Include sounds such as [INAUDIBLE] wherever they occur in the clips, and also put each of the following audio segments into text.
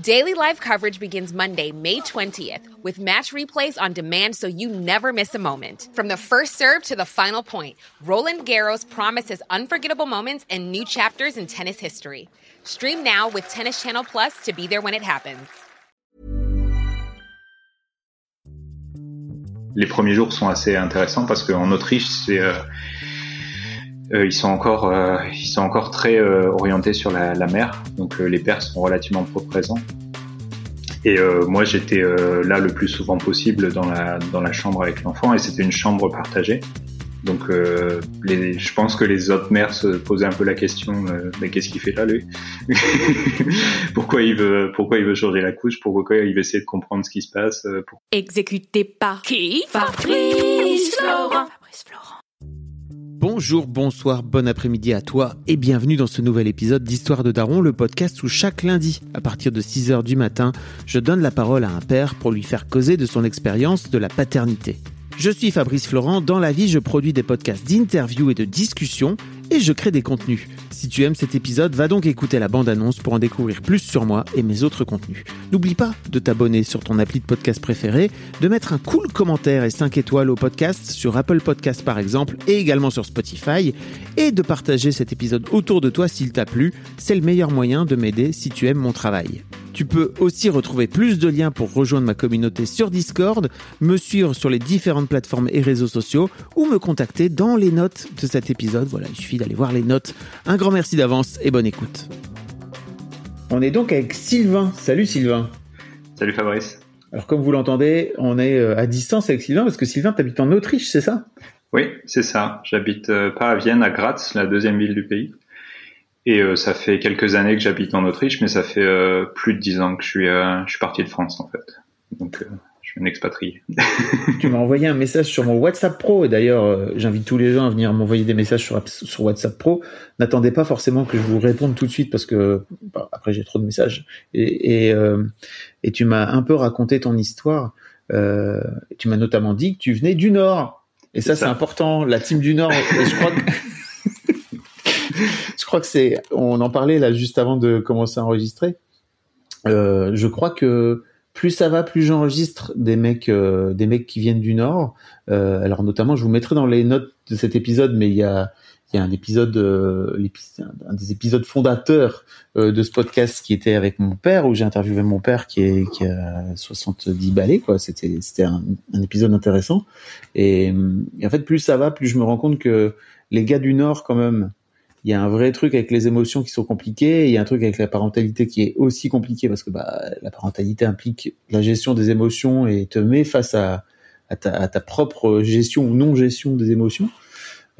Daily live coverage begins Monday, May 20th, with match replays on demand so you never miss a moment. From the first serve to the final point, Roland Garros promises unforgettable moments and new chapters in tennis history. Stream now with Tennis Channel Plus to be there when it happens. Les premiers jours sont assez intéressants parce qu'en Autriche, c'est. Euh Euh, ils sont encore, euh, ils sont encore très euh, orientés sur la, la mer, donc les pères sont relativement peu présents. Et moi, j'étais là le plus souvent possible dans la dans la chambre avec l'enfant, et c'était une chambre partagée. Donc, les, je pense que les autres mères se posaient un peu la question mais qu'est-ce qu'il fait là, lui [LAUGHS] Pourquoi il veut pourquoi il veut changer la couche? Pourquoi il veut essayer de comprendre ce qui se passe pour... Exécuté par qui? Fabrice Florent. Bonjour, bonsoir, bon après-midi à toi et bienvenue dans ce nouvel épisode d'Histoire de Daron, le podcast où chaque lundi, à partir de 6h du matin, je donne la parole à un père pour lui faire causer de son expérience de la paternité. Je suis Fabrice Florent, dans la vie je produis des podcasts d'interviews et de discussions et je crée des contenus. Si tu aimes cet épisode, va donc écouter la bande-annonce pour en découvrir plus sur moi et mes autres contenus. N'oublie pas de t'abonner sur ton appli de podcast préféré, de mettre un cool commentaire et 5 étoiles au podcast sur Apple Podcast par exemple et également sur Spotify et de partager cet épisode autour de toi s'il t'a plu. C'est le meilleur moyen de m'aider si tu aimes mon travail. Tu peux aussi retrouver plus de liens pour rejoindre ma communauté sur Discord, me suivre sur les différentes plateformes et réseaux sociaux ou me contacter dans les notes de cet épisode. Voilà, il suffit d'aller voir les notes. Un grand merci d'avance et bonne écoute. On est donc avec Sylvain. Salut Sylvain. Salut Fabrice. Alors comme vous l'entendez, on est euh, à distance avec Sylvain parce que Sylvain, t'habites en Autriche, c'est ça? Oui, c'est ça. J'habite euh, pas à Vienne, à Graz, la deuxième ville du pays. Et euh, ça fait quelques années que j'habite en Autriche, mais ça fait euh, plus de dix ans que je suis, euh, je suis parti de France en fait. Donc suis un expatrié. [LAUGHS] tu m'as envoyé un message sur mon WhatsApp Pro, d'ailleurs j'invite tous les gens à venir m'envoyer des messages sur, sur WhatsApp Pro. N'attendez pas forcément que je vous réponde tout de suite parce que bah, après j'ai trop de messages. Et, et, et tu m'as un peu raconté ton histoire. tu m'as notamment dit que tu venais du Nord. Et ça, c'est important, la team du Nord. Et je crois que [LAUGHS] je crois que c'est, on en parlait là juste avant de commencer à enregistrer. Euh, je crois que plus ça va, plus j'enregistre des mecs, euh, des mecs qui viennent du Nord. Euh, alors notamment, je vous mettrai dans les notes de cet épisode, mais il y a, y a un épisode, un des épisodes fondateurs de ce podcast qui était avec mon père, où j'ai interviewé mon père qui est a 70 balais, quoi. C'était c'était un, épisode intéressant. Et, et en fait, plus ça va, plus je me rends compte que les gars du Nord, quand même, il y a un vrai truc avec les émotions qui sont compliquées, il y a un truc avec la parentalité qui est aussi compliqué parce que bah, la parentalité implique la gestion des émotions et te met face à, ta, propre gestion ou non gestion des émotions.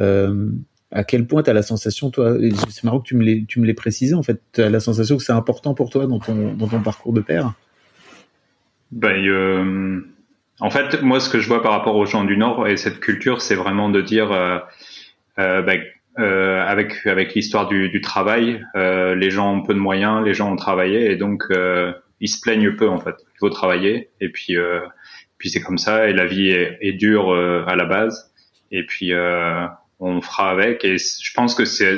Euh, à quel point tu as la sensation, toi, c'est marrant que tu me l'aies, précisé, en fait, tu as la sensation que c'est important pour toi dans ton, dans ton parcours de père? Ben, euh, En fait, moi, ce que je vois par rapport aux gens du Nord et cette culture, c'est vraiment de dire, euh ben, euh, avec avec l'histoire du, du, travail, euh, les gens ont peu de moyens, les gens ont travaillé et donc euh, ils se plaignent peu en fait. Il faut travailler et puis euh, puis c'est comme ça et la vie est, est dure euh, à la base et puis on fera avec et je pense que c'est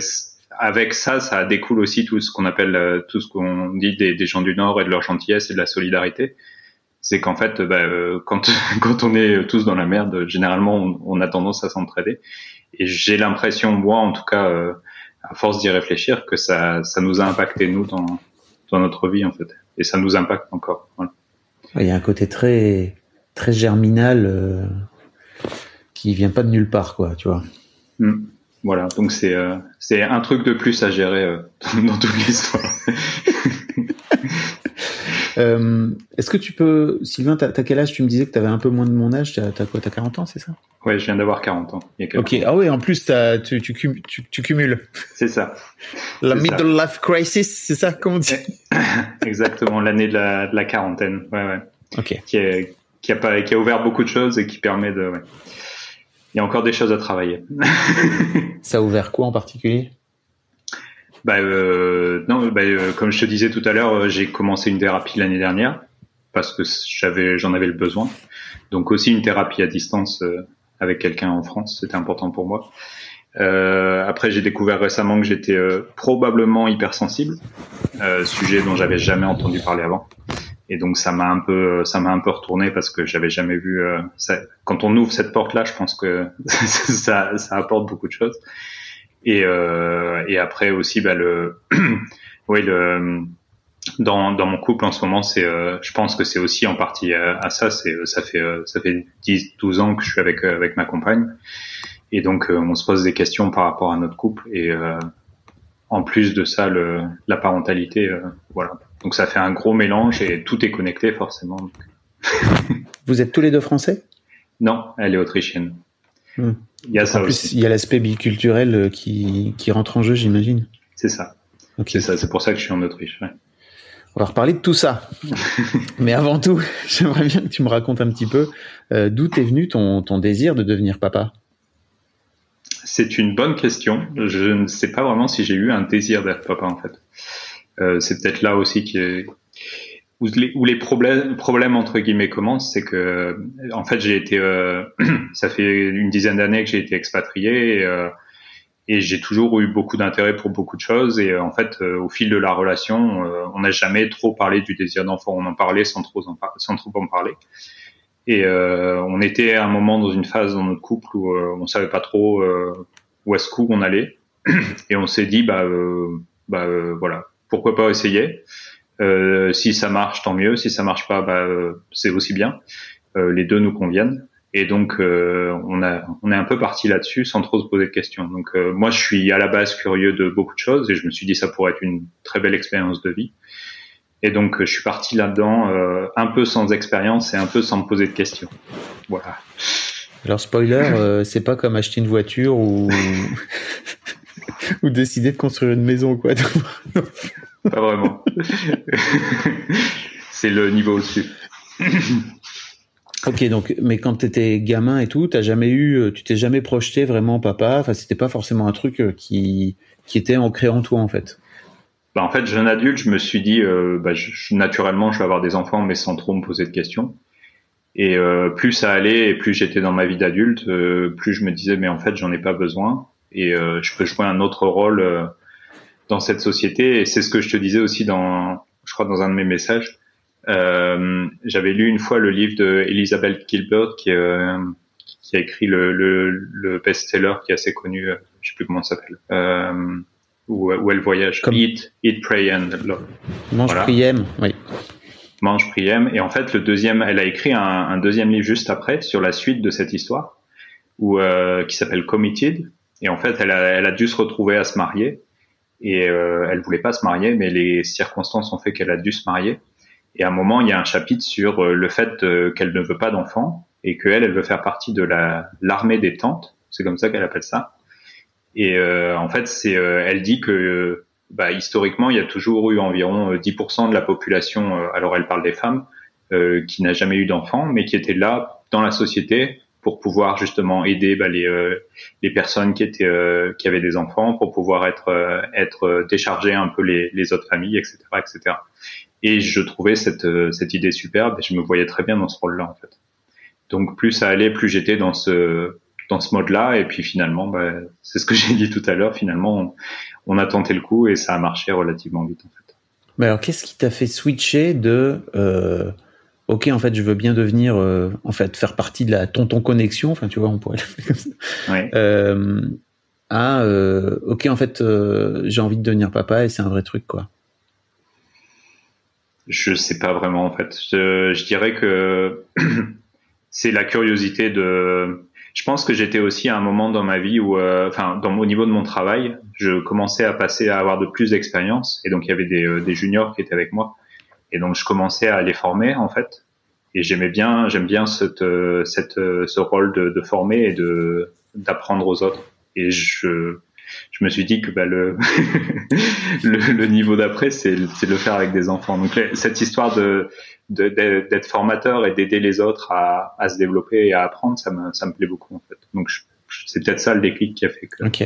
avec ça, ça découle aussi tout ce qu'on appelle tout ce qu'on dit des, des, gens du Nord et de leur gentillesse et de la solidarité. C'est qu'en fait, bah, quand [LAUGHS] quand on est tous dans la merde, généralement on, on a tendance à s'entraider et j'ai l'impression, moi en tout cas, euh, à force d'y réfléchir, que ça, ça nous a impacté nous dans, dans notre vie en fait, et ça nous impacte encore. Voilà. Il y a un côté très très germinal euh, qui vient pas de nulle part, quoi, tu vois. Mmh. Voilà, donc c'est euh, c'est un truc de plus à gérer euh, [LAUGHS] dans toute l'histoire. [LAUGHS] Euh, Est-ce que tu peux, Sylvain, t'as quel âge? Tu me disais que tu avais un peu moins de mon âge. T'as as quoi? T'as 40 ans, c'est ça? Ouais, je viens d'avoir 40 ans. ok. Ah oui, en plus, tu, tu, tu, tu, cumules. C'est ça. La middle life crisis, c'est ça, comment on dit [LAUGHS] Exactement, l'année de la, de la quarantaine. Ouais, ouais. Ok. Qui, est, qui a pas, qui a ouvert beaucoup de choses et qui permet de. Ouais. il y a encore des choses à travailler. [LAUGHS] Ça a ouvert quoi en particulier? Bah, euh, non, bah, euh, comme je te disais tout à l'heure, euh, j'ai commencé une thérapie l'année dernière parce que j'avais, j'en avais le besoin. Donc aussi une thérapie à distance euh, avec quelqu'un en France, c'était important pour moi. Euh, après, j'ai découvert récemment que j'étais probablement hypersensible, sujet dont j'avais jamais entendu parler avant. Et donc ça m'a un peu, ça m'a un peu retourné parce que j'avais jamais vu. Ça, quand on ouvre cette porte-là, je pense que [LAUGHS] ça, ça apporte beaucoup de choses. Et, euh, et après aussi, bah, le, [CLEARS THROAT] oui, le, dans, dans mon couple en ce moment, c'est, euh, je pense que c'est aussi en partie à, ça. C'est, ça fait, euh, ça fait 10, 12 ans que je suis avec, euh, avec ma compagne. Et donc, on se pose des questions par rapport à notre couple. Et en plus de ça, le, la parentalité, voilà. Donc, ça fait un gros mélange et tout est connecté forcément. Vous êtes tous les deux français? Non, elle est autrichienne. Hmm. Il y a ça en plus, il y a l'aspect biculturel euh, qui, qui rentre en jeu, j'imagine. C'est ça. C'est ça. C'est pour ça que je suis en Autriche. On va reparler de tout ça. [LAUGHS] Mais avant tout, [LAUGHS] j'aimerais bien que tu me racontes un petit peu euh, d'où est venu ton, ton désir de devenir papa? C'est une bonne question. Je ne sais pas vraiment si j'ai eu un désir d'être papa en fait. Euh, c'est peut-être là aussi qui est où les, où les problèmes, problèmes entre guillemets commencent, c'est que en fait j'ai été, euh, [CLEARS THROAT] ça fait une dizaine d'années que j'ai été expatrié et, euh, et j'ai toujours eu beaucoup d'intérêt pour beaucoup de choses et en fait euh, au fil de la relation, on n'a jamais trop parlé du désir d'enfant, on en parlait sans trop en, sans trop en parler. Et on était à un moment dans une phase dans notre couple où on savait pas trop où est-ce qu'on allait [CLEARS THROAT] et on s'est dit bah bah voilà pourquoi pas essayer. Euh, si ça marche, tant mieux. Si ça marche pas, bah, euh, c'est aussi bien. Euh, les deux nous conviennent. Et donc, on, a, on est un peu parti là-dessus sans trop se poser de questions. Donc, moi, je suis à la base curieux de beaucoup de choses et je me suis dit ça pourrait être une très belle expérience de vie. Et donc, je suis parti là-dedans un peu sans expérience et un peu sans me poser de questions. Voilà. Alors, spoiler, [LAUGHS] c'est pas comme acheter une voiture ou [LAUGHS] ou décider de construire une maison, quoi. Pas vraiment. [LAUGHS] c'est le niveau au-dessus. ok, donc, mais quand tu étais gamin et tout, t'as jamais eu, euh, tu t'es jamais projeté vraiment papa? Enfin, c'était pas forcément un truc euh, qui qui était ancré en toi en fait. Bah, en fait, jeune adulte, je me suis dit, euh, bah, je, naturellement, je vais avoir des enfants, mais sans trop me poser de questions. Et euh, plus ça allait, et plus j'étais dans ma vie d'adulte, plus je me disais, mais en fait, j'en ai pas besoin, et je peux jouer un autre rôle dans cette société. Et c'est ce que je te disais aussi dans, je crois, dans un de mes messages. Euh, J'avais lu une fois le livre de Elizabeth Gilbert qui, euh, qui a écrit le, le, le best-seller qui est assez connu, euh, je sais plus comment ça s'appelle, euh, où, où elle voyage. Comme... Eat, Eat, Pray and Love. Mange, voilà. prie, oui. Mange, prie, Et en fait, le deuxième, elle a écrit un, un, deuxième livre juste après sur la suite de cette histoire, où, euh, qui s'appelle Committed. Et en fait, elle a, elle a dû se retrouver à se marier et euh, elle voulait pas se marier, mais les circonstances ont fait qu'elle a dû se marier. Et à un moment, il y a un chapitre sur euh, le fait euh, qu'elle ne veut pas d'enfants et qu'elle, elle veut faire partie de la l'armée des tantes. C'est comme ça qu'elle appelle ça. Et euh, en fait, c'est, elle dit que bah, historiquement, il y a toujours eu environ 10% de la population. alors, elle parle des femmes qui n'a jamais eu d'enfants, mais qui étaient là dans la société pour pouvoir justement aider bah, les, euh, les personnes qui étaient euh, qui avaient des enfants pour pouvoir être euh, être décharger un peu les, les autres familles etc etc et je trouvais cette cette idée superbe et je me voyais très bien dans ce rôle là en fait. Donc plus ça allait plus j'étais dans ce dans ce mode là et puis finalement bah, c'est ce que [LAUGHS] j'ai dit tout à l'heure finalement on, on, a tenté le coup et ça a marché relativement vite en fait. Mais alors qu'est-ce qui t'a fait switcher de ok en fait je veux bien devenir euh, en fait faire partie de la tonton connexion enfin tu vois on pourrait [LAUGHS] comme ça. Ouais. euh, à euh, ok en fait j'ai envie de devenir papa et c'est un vrai truc quoi. Je sais pas vraiment en fait. Je, je dirais que [CLEARS THROAT] c'est la curiosité de je pense que j'étais aussi à un moment dans ma vie où enfin dans au niveau de mon travail je commençais à passer à avoir de plus d'expérience et donc il y avait des, des juniors qui étaient avec moi et donc je commençais à les former en fait. Et j'aimais bien, j'aime bien cette, cette, ce rôle de, de former et de d'apprendre aux autres. Et je je me suis dit que bah, le, [LAUGHS] le, niveau d'après, c'est de le faire avec des enfants. Donc cette histoire de d'être formateur et d'aider les autres à, à, se développer et à apprendre, ça me, ça me plaît beaucoup en fait. Donc c'est peut-être ça le déclic qui a fait que. Ok.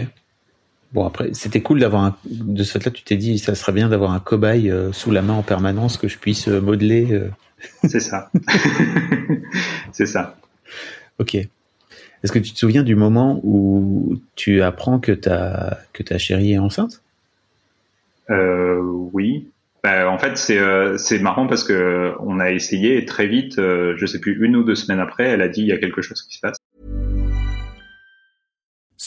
Bon après, c'était cool d'avoir un... de ce fait-là. Tu t'es dit, ça serait bien d'avoir un cobaye euh, sous la main en permanence que je puisse euh, modeler. Euh. C'est ça. [LAUGHS] c'est ça. Ok. Est-ce que tu te souviens du moment où tu apprends que ta que ta chérie est enceinte? Euh, Oui. Bah, en fait, c'est euh, c'est marrant parce que on a essayé et très vite, euh, je sais plus une ou deux semaines après, elle a dit il y a quelque chose qui se passe.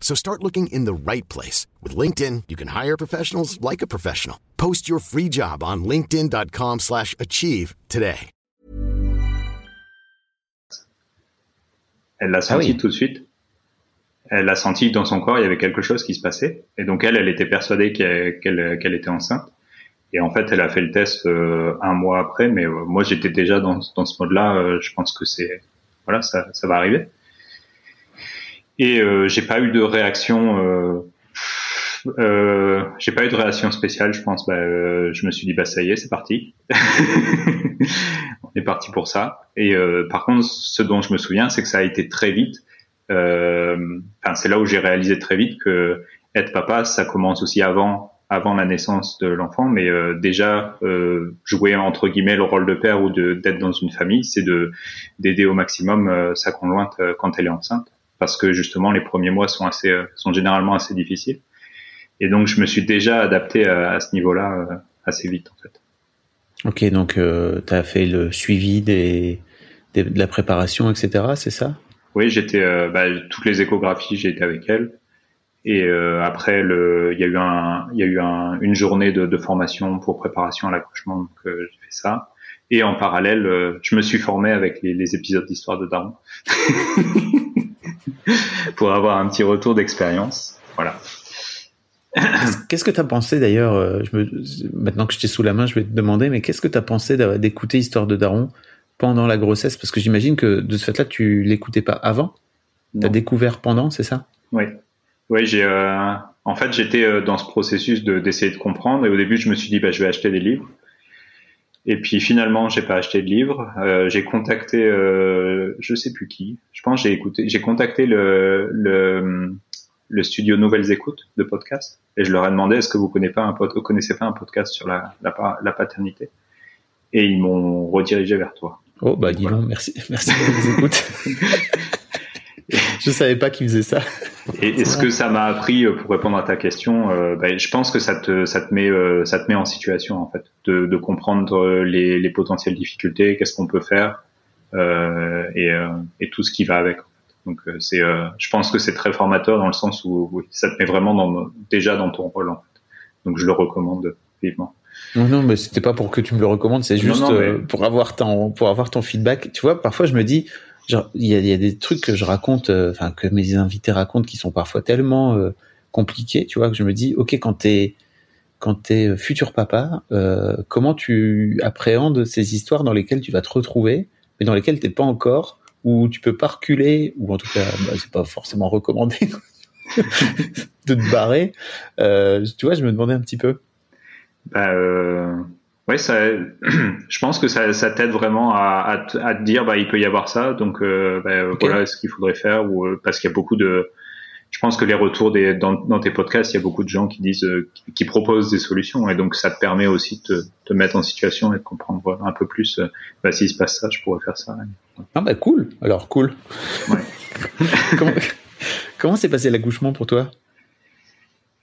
So start looking in the right place. With LinkedIn, you can hire professionals like a professional. Post your free job on linkedin.com slash achieve today. Elle l'a senti ah oui. tout de suite. elle a senti dans son corps il y avait quelque chose qui se passait et donc elle elle était persuadée qu'elle qu'elle était enceinte et en fait elle a fait le test euh, un mois après mais euh, moi j'étais déjà dans, dans ce mode là euh, je pense que c'est voilà ça, ça va arriver et j'ai pas eu de réaction j'ai pas eu de réaction spéciale je pense. Bah, je me suis dit bah ça y est c'est parti. [LAUGHS] On est parti pour ça. Et par contre ce dont je me souviens c'est que ça a été très vite. Euh, c'est là où j'ai réalisé très vite que être papa, ça commence aussi avant avant la naissance de l'enfant, mais euh, déjà euh, jouer entre guillemets le rôle de père ou d'être dans une famille, c'est de d'aider au maximum euh, sa conjointe euh, quand elle est enceinte, parce que justement les premiers mois sont assez euh, sont généralement assez difficiles. Et donc je me suis déjà adapté à, à ce niveau-là assez vite en fait. Ok, donc tu as fait le suivi des, des, de la préparation, etc. C'est ça? Oui, j'étais euh, bah, toutes les échographies, j'ai été avec elle. Et euh, après, le, il y a eu un, il y a eu un, une journée de, de, formation pour préparation à l'accouchement, donc euh, j'ai fait ça. Et en parallèle, euh, je me suis formé avec les, les épisodes d'histoire de Daron [LAUGHS] [LAUGHS] pour avoir un petit retour d'expérience. Voilà. Qu'est-ce que tu as pensé d'ailleurs Maintenant que je t'ai sous la main, je vais te demander, mais qu'est-ce que tu as pensé d'écouter Histoire de Daron pendant la grossesse? Parce que j'imagine que de ce fait-là, tu l'écoutais pas avant. Tu as découvert pendant, c'est ça? Oui. Oui, j'ai. Euh, en fait, j'étais euh, dans ce processus de d'essayer de comprendre. Et au début, je me suis dit, bah, je vais acheter des livres. Et puis finalement, j'ai pas acheté de livres. Euh, j'ai contacté, euh, je sais plus qui. Je pense j'ai écouté, j'ai contacté le, le le studio Nouvelles Écoutes de podcast et je leur ai demandé est-ce que vous connaissez pas un pod, connaissez pas un podcast sur la, la, la paternité? Et ils m'ont redirigé vers toi. Oh, bah dis donc, merci, [LAUGHS] merci de nous [LAUGHS] [LAUGHS] je savais pas qu'ils faisaient ça. Et, ce que ça m'a appris euh, pour répondre à ta question, euh, bah, je pense que ça te, ça te met, euh, ça te met en situation en fait, de, de comprendre les, les, potentielles difficultés, qu'est-ce qu'on peut faire et, et, tout ce qui va avec. Donc c'est, je pense que c'est très formateur dans le sens où ça te met vraiment dans, déjà dans ton rôle en fait. Donc je le recommande vivement. Non, non, mais c'était pas pour que tu me le recommandes, c'est juste euh, pour avoir ton pour avoir ton feedback. Tu vois, parfois je me dis, il y a, des trucs que je raconte, euh, enfin que mes invités racontent, qui sont parfois tellement euh, compliqués, tu vois, que je me dis, ok, quand t'es quand t'es futur papa, comment tu appréhendes ces histoires dans lesquelles tu vas te retrouver, mais dans lesquelles t'es pas encore, ou tu peux pas reculer, ou en tout cas, bah, c'est pas forcément recommandé [LAUGHS] de te barrer. tu vois, je me demandais un petit peu. Bah, euh, ouais, ça, [CLEARS THROAT] je pense que ça, ça t'aide vraiment à, à, à, te dire, bah, il peut y avoir ça, donc euh, bah, voilà ce qu'il faudrait faire, ou euh, parce qu'il y a beaucoup de, je pense que les retours des, dans, dans, tes podcasts, il y a beaucoup de gens qui disent, qui, proposent des solutions, et donc ça te permet aussi de te mettre en situation et de comprendre un peu plus. bah, S'il se passe ça, je pourrais faire ça. Ah bah cool. Alors cool. Ouais. [LAUGHS] comment comment s'est passé l'accouchement pour toi?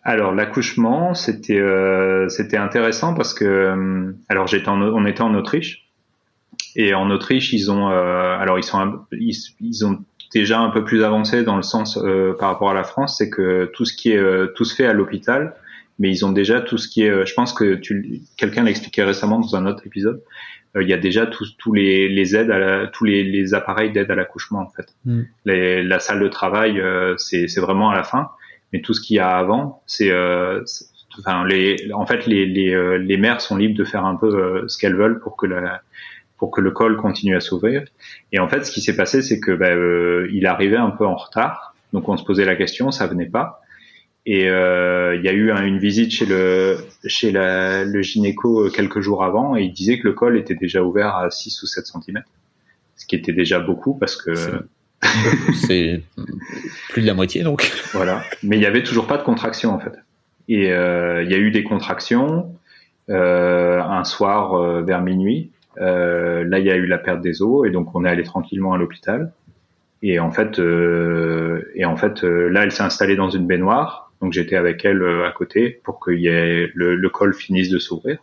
Alors l'accouchement, c'était euh, c'était intéressant parce que euh, alors j'étais on était en Autriche et en Autriche ils ont euh, alors ils sont ils, ont déjà un peu plus avancé dans le sens euh, par rapport à la France, c'est que tout ce qui est euh, tout se fait à l'hôpital, mais ils ont déjà tout ce qui est je pense que tu quelqu'un l'expliquait récemment dans un autre épisode. il y a déjà tous tous les, les aides à la, tous les, les appareils d'aide à l'accouchement en fait. Mm. Les, la salle de travail c'est c'est vraiment à la fin mais tout ce qu'il y a avant, c'est euh, enfin les en fait les les, euh, les mères sont libres de faire un peu euh, ce qu'elles veulent pour que la pour que le col continue à s'ouvrir. Et en fait, ce qui s'est passé, c'est que bah, euh, il arrivait un peu en retard, donc on se posait la question, ça venait pas. Et il y a eu une visite chez le chez la, le gynéco quelques jours avant, et il disait que le col était déjà ouvert à 6 ou 7 cm, ce qui était déjà beaucoup parce que [LAUGHS] c'est plus de la moitié donc. Voilà. Mais il y avait toujours pas de contraction en fait. Et euh, il y a eu des contractions euh, un soir euh, vers minuit. Euh, là, il y a eu la perte des os et donc on est allé tranquillement à l'hôpital. Et en fait, et en fait, là, elle s'est installée dans une baignoire. Donc j'étais avec elle à côté pour qu'il y ait le, le, col finisse de s'ouvrir.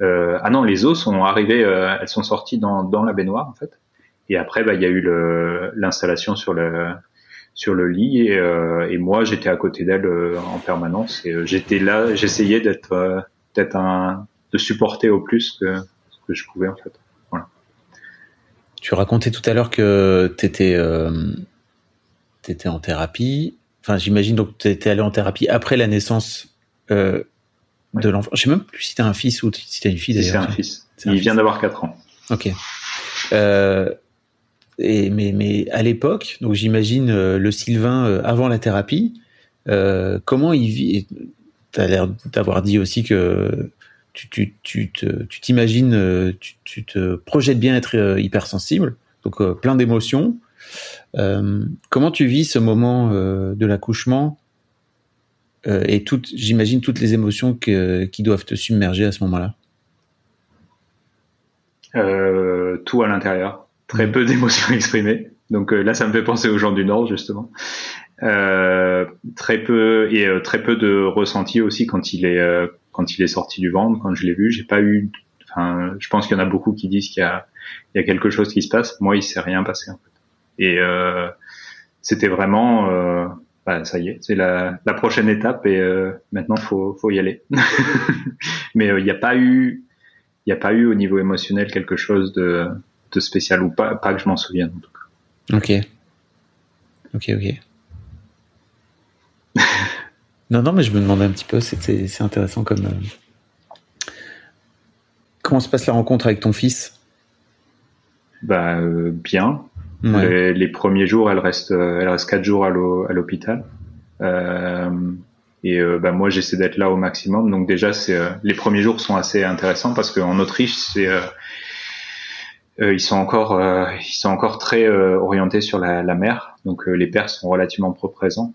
ah non, les os sont arrivés, elles sont sorties dans, dans la baignoire en fait. Et après, bah, il y a eu l'installation sur le sur le lit et, euh, et moi j'étais à côté d'elle euh, en permanence et euh, j'étais là, j'essayais d'être d'être un de supporter au plus que ce que je pouvais en fait. Voilà. Tu racontais tout à l'heure que tu étais en thérapie. Enfin, j'imagine donc tu étais allé en thérapie après la naissance de l'enfant. Je sais même plus si tu as un fils ou si tu as une fille d'ailleurs. C'est un fils. Il vient d'avoir 4 ans. Ok. Euh, mais, mais à l'époque, donc j'imagine euh, le Sylvain euh, avant la thérapie, euh, comment il vit Tu as l'air d'avoir dit aussi que tu, tu, tu, tu t'imagines, tu, te projettes bien être hypersensible, donc plein d'émotions. Comment tu vis ce moment de l'accouchement et toutes, j'imagine toutes les émotions qui doivent te submerger à ce moment-là? Tout à l'intérieur très peu d'émotions [LAUGHS] exprimées. Donc euh, là, ça me fait penser aux gens du Nord justement. Euh, très peu et euh, très peu de ressenti aussi quand il est euh, quand il est sorti du ventre. Quand je l'ai vu, j'ai pas eu. Enfin, je pense qu'il y en a beaucoup qui disent qu'il y a il y a quelque chose qui se passe. Moi, il s'est rien passé en fait. Et c'était vraiment bah, ça y est, c'est la, la, prochaine étape et maintenant faut faut y aller. [LAUGHS] Mais il n'y a pas eu il n'y a pas eu au niveau émotionnel quelque chose de de spécial ou pas, pas que je m'en souvienne en tout cas. Ok. Ok, ok. [LAUGHS] non, non, mais je me demandais un petit peu, c'est intéressant comme. Euh, comment se passe la rencontre avec ton fils? Bah euh, bien. Les, premiers jours, elle reste, elle reste quatre jours à l'hôpital. Euh, et bah moi, j'essaie d'être là au maximum. Donc déjà, c'est les premiers jours sont assez intéressants parce qu'en Autriche, c'est euh, ils sont encore euh, ils sont encore très euh, orientés sur la, la mer, donc les pères sont relativement peu présents.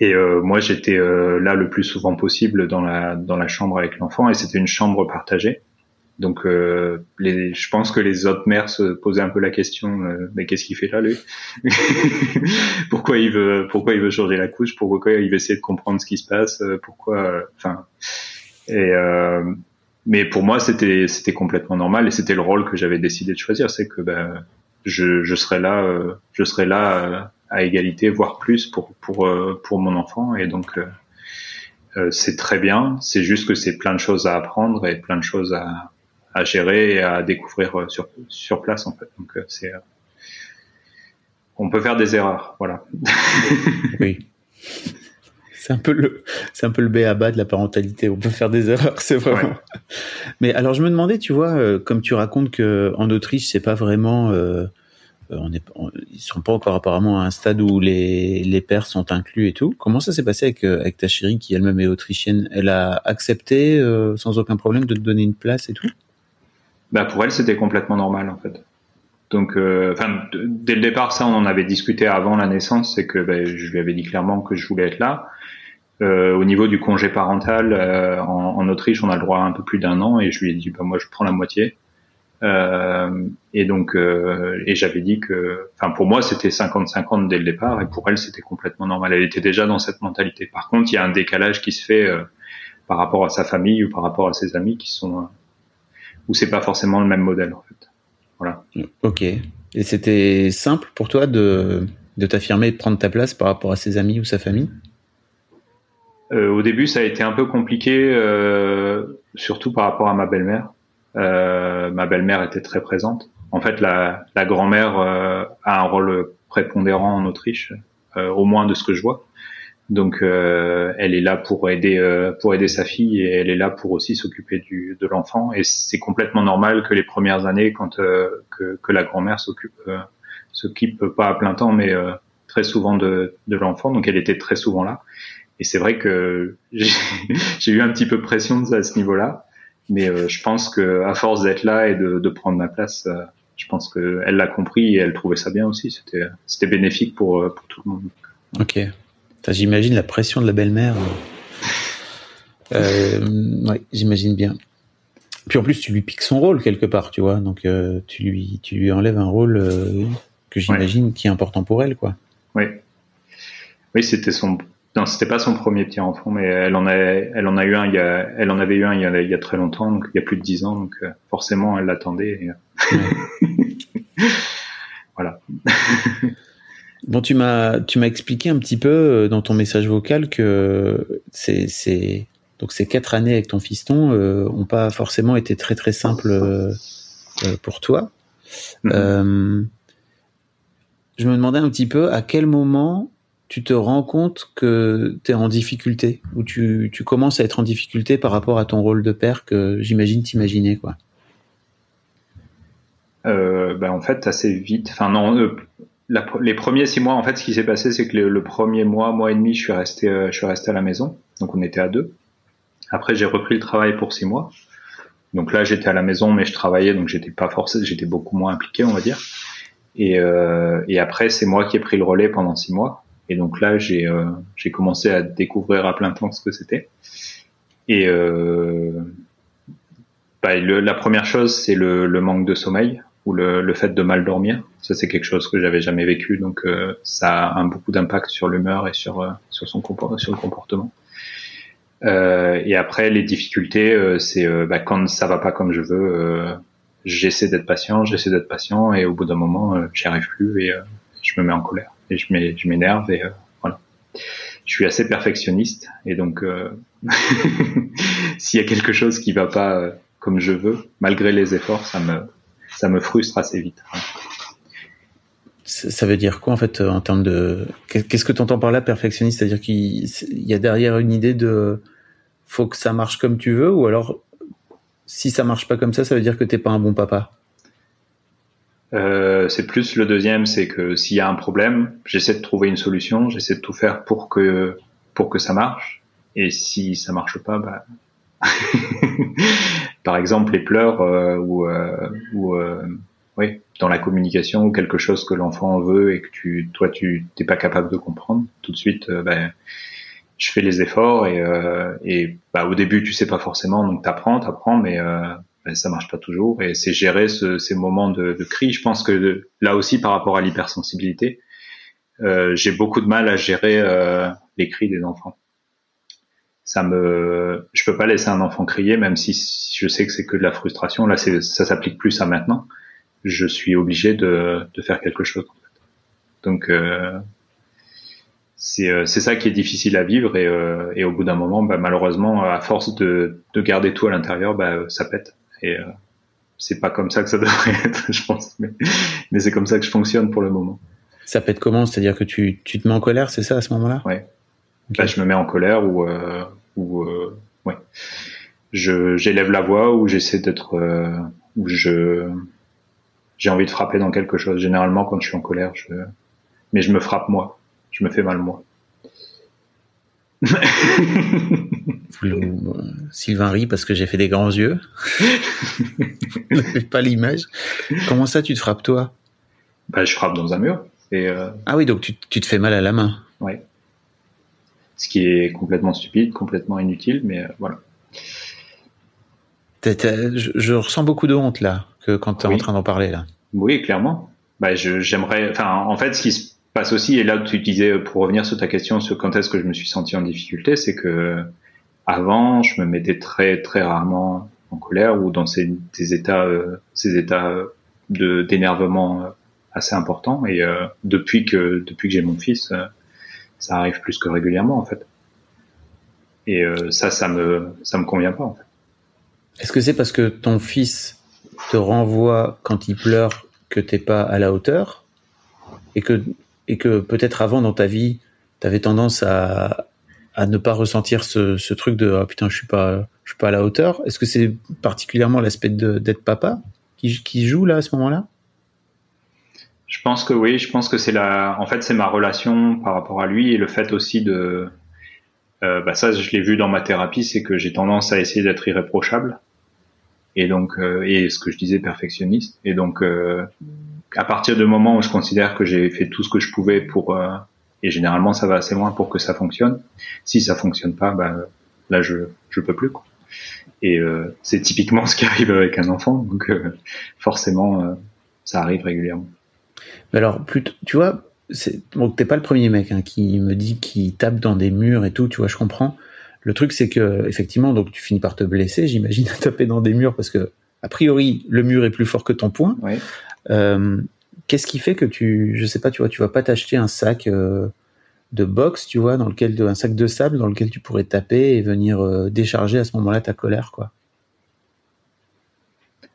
Et moi j'étais là le plus souvent possible dans la dans la chambre avec l'enfant et c'était une chambre partagée. Donc, euh, les, je pense que les autres mères se posaient un peu la question mais qu'est-ce qu'il fait là, lui [LAUGHS] Pourquoi il veut, pourquoi il veut changer la couche? Pourquoi il veut essayer de comprendre ce qui se passe? Pourquoi Enfin, et mais pour moi, c'était c'était complètement normal et c'était le rôle que j'avais décidé de choisir. C'est que ben, je, je serai là, euh, je serai là euh, à égalité, voire plus pour pour euh, pour mon enfant. Et donc c'est très bien. C'est juste que c'est plein de choses à apprendre et plein de choses à à gérer et à découvrir sur sur place en fait. Donc c'est on peut faire des erreurs, voilà. oui. [LAUGHS] C'est un peu le, c'est un peu le B à bas de la parentalité. On peut faire des erreurs, c'est vraiment. Mais alors, je me demandais, tu vois, euh, comme tu racontes que en Autriche, c'est pas vraiment, euh, euh, on est, ils sont pas encore apparemment à un stade où les les pères sont inclus et tout. Comment ça s'est passé avec avec ta chérie qui elle-même est autrichienne? Elle a accepté sans aucun problème de te donner une place et tout? Bah pour elle, c'était complètement normal en fait. Donc, euh, enfin, dès le départ, ça, on en avait discuté avant la naissance, c'est que ben, je lui avais dit clairement que je voulais être là. Euh, au niveau du congé parental, euh, en, en, Autriche, on a le droit à un peu plus d'un an, et je lui ai dit, bah, moi, je prends la moitié. Euh, et donc, euh, et j'avais dit que, enfin, pour moi, c'était 50-50 dès le départ, et pour elle, c'était complètement normal. Elle était déjà dans cette mentalité. Par contre, il y a un décalage qui se fait par rapport à sa famille ou par rapport à ses amis qui sont où c'est pas forcément le même modèle, en fait. Voilà. Ok. Et c'était simple pour toi de, de t'affirmer et de prendre ta place par rapport à ses amis ou sa famille? Euh, Au début, ça a été un peu compliqué, euh, surtout par rapport à ma belle-mère. Euh, ma belle-mère était très présente. En fait, la, la grand-mère a un rôle prépondérant en Autriche, au moins de ce que je vois. Donc euh, elle est là pour aider euh, pour aider sa fille et elle est là pour aussi s'occuper du de l'enfant. Et c'est complètement normal que les premières années quand euh, que, que la grand-mère s'occupe s'occupe pas à plein temps mais très souvent de de l'enfant. Donc elle était très souvent là. Et c'est vrai que [LAUGHS] j'ai eu un petit peu pression à ce niveau-là. Mais je pense que à force d'être là et de, de prendre ma place je pense que elle l'a compris et elle trouvait ça bien aussi. C'était c'était bénéfique pour pour tout le monde. Ok. J'imagine la pression de la belle-mère. Euh, ouais, j'imagine bien. Puis en plus, tu lui piques son rôle quelque part, tu vois. Donc euh, tu lui, tu lui enlèves un rôle euh, que j'imagine qui est important pour elle, quoi. Oui. Oui, c'était son. Non, c'était pas son premier petit enfant, mais elle en a, elle en a eu un. Il y a, elle en avait eu un il y a, il y a très longtemps, donc il y a plus de dix ans, donc euh, forcément elle l'attendait. [LAUGHS] voilà. Bon, tu m'as tu m'as expliqué un petit peu euh, dans ton message vocal que c'est c'est donc ces quatre années avec ton fiston euh, ont pas forcément été très très simples euh, euh pour toi. Mm-hmm. euh, je me demandais un petit peu à quel moment tu te rends compte que tu es en difficulté ou tu, tu commences à être en difficulté par rapport à ton rôle de père que j'imagine t'imaginer quoi. Euh, ben en fait assez vite. Enfin non, la, les premiers six mois, en fait, ce qui s'est passé, c'est que le, le, premier mois, mois et demi, je suis resté, euh, je suis resté à la maison. Donc, on était à deux. Après, j'ai repris le travail pour six mois. Donc là, j'étais à la maison, mais je travaillais, donc j'étais pas forcé, j'étais beaucoup moins impliqué, on va dire. Et, euh, et après, c'est moi qui ai pris le relais pendant six mois. Et donc là, j'ai euh, j'ai commencé à découvrir à plein temps ce que c'était. Et euh, bah, le, la première chose, c'est le, le manque de sommeil ou le, le, fait de mal dormir. Ça, c'est quelque chose que j'avais jamais vécu, donc euh, ça a un, beaucoup d'impact sur l'humeur et sur euh, sur son sur le comportement. Euh, et après, les difficultés, euh, c'est euh, bah, quand ça va pas comme je veux, j'essaie d'être patient, j'essaie d'être patient, et au bout d'un moment, j'y arrive plus et je me mets en colère et je m'énerve et voilà. Je suis assez perfectionniste et donc [LAUGHS] s'il y a quelque chose qui va pas comme je veux, malgré les efforts, ça me ça me frustre assez vite. Ça veut dire quoi en fait en termes de qu'est-ce que tu entends par là perfectionniste? C'est-à-dire qu'il y a derrière une idée de faut que ça marche comme tu veux ou alors si ça marche pas comme ça, ça veut dire que t'es pas un bon papa? Euh, c'est plus le deuxième, c'est que s'il y a un problème, j'essaie de trouver une solution, j'essaie de tout faire pour que pour que ça marche. Et si ça marche pas, bah [LAUGHS] par exemple les pleurs euh, ou, euh, ou euh, oui, dans la communication ou quelque chose que l'enfant veut et que tu, toi, tu t'es pas capable de comprendre, tout de suite, ben, je fais les efforts et, et bah, au début tu sais pas forcément, donc t'apprends, t'apprends, mais ben, ça marche pas toujours. Et c'est gérer ce, ces moments de, de, cri. Je pense que là aussi, par rapport à l'hypersensibilité, j'ai beaucoup de mal à gérer les cris des enfants ça me, je peux pas laisser un enfant crier, même si je sais que c'est que de la frustration. Là, c'est, ça s'applique plus à maintenant. Je suis obligé de, de faire quelque chose. En fait. Donc, euh, c'est, euh, c'est ça qui est difficile à vivre et, euh, et au bout d'un moment, bah, malheureusement, à force de, de garder tout à l'intérieur, bah, ça pète. Et euh, c'est pas comme ça que ça [LAUGHS] devrait être, je pense. Mais, mais c'est comme ça que je fonctionne pour le moment. Ça pète comment? C'est-à-dire que tu, tu te mets en colère, c'est ça à ce moment-là? Ouais. Okay. Bah, je me mets en colère ou euh, où euh, ouais, je j'élève la voix ou j'essaie d'être euh, où je j'ai envie de frapper dans quelque chose. Généralement, quand je suis en colère, je mais je me frappe moi, je me fais mal moi. [LAUGHS] Sylvain rit parce que j'ai fait des grands yeux. [LAUGHS] pas l'image. Comment ça, tu te frappes toi? Bah, je frappe dans un mur. Et, euh, Ah oui, donc tu, tu te fais mal à la main. ouais. Ce qui est complètement stupide, complètement inutile, mais euh, voilà. Je, je ressens beaucoup de honte là, que quand tu es en train d'en parler là. Oui, clairement. Bah, j'aimerais, enfin, en fait, ce qui se passe aussi, et là, tu disais, pour revenir sur ta question sur quand est-ce que je me suis senti en difficulté, c'est que avant, je me mettais très, très rarement en colère ou dans ces, des états, euh, ces états euh, de, d'énervement euh, assez importants. Et euh, depuis que, depuis que j'ai mon fils, euh, ça arrive plus que régulièrement, en fait. Et euh, ça, ça me, ça me convient pas, en fait. Est-ce que c'est parce que ton fils te renvoie quand il pleure que t'es pas à la hauteur et que et que peut-être avant dans ta vie t'avais tendance à à ne pas ressentir ce, ce truc de ah putain je suis pas je suis pas à la hauteur Est-ce que c'est particulièrement l'aspect d'être papa qui, qui joue là à ce moment-là? Je pense que oui, je pense que c'est la, en fait, c'est ma relation par rapport à lui et le fait aussi de, euh, bah ça, je l'ai vu dans ma thérapie, c'est que j'ai tendance à essayer d'être irréprochable et donc euh, et ce que je disais perfectionniste et donc euh, à partir du moment où je considère que j'ai fait tout ce que je pouvais pour euh, et généralement ça va assez loin pour que ça fonctionne. Si ça fonctionne pas, bah là je je peux plus quoi. Et euh, c'est typiquement ce qui arrive avec un enfant, donc euh, forcément ça arrive régulièrement. Mais alors, plutôt, tu vois, c'est, bon, t'es pas le premier mec hein, qui me dit qu'il tape dans des murs et tout, tu vois, je comprends. Le truc, c'est que, effectivement, donc tu finis par te blesser, j'imagine, [LAUGHS] à taper dans des murs parce que, a priori, le mur est plus fort que ton poing. Ouais. Euh, qu'est-ce qui fait que tu, je sais pas, tu vois, tu vas pas t'acheter un sac euh, de boxe, tu vois, dans lequel, un sac de sable dans lequel tu pourrais taper et venir euh, décharger à ce moment-là ta colère, quoi.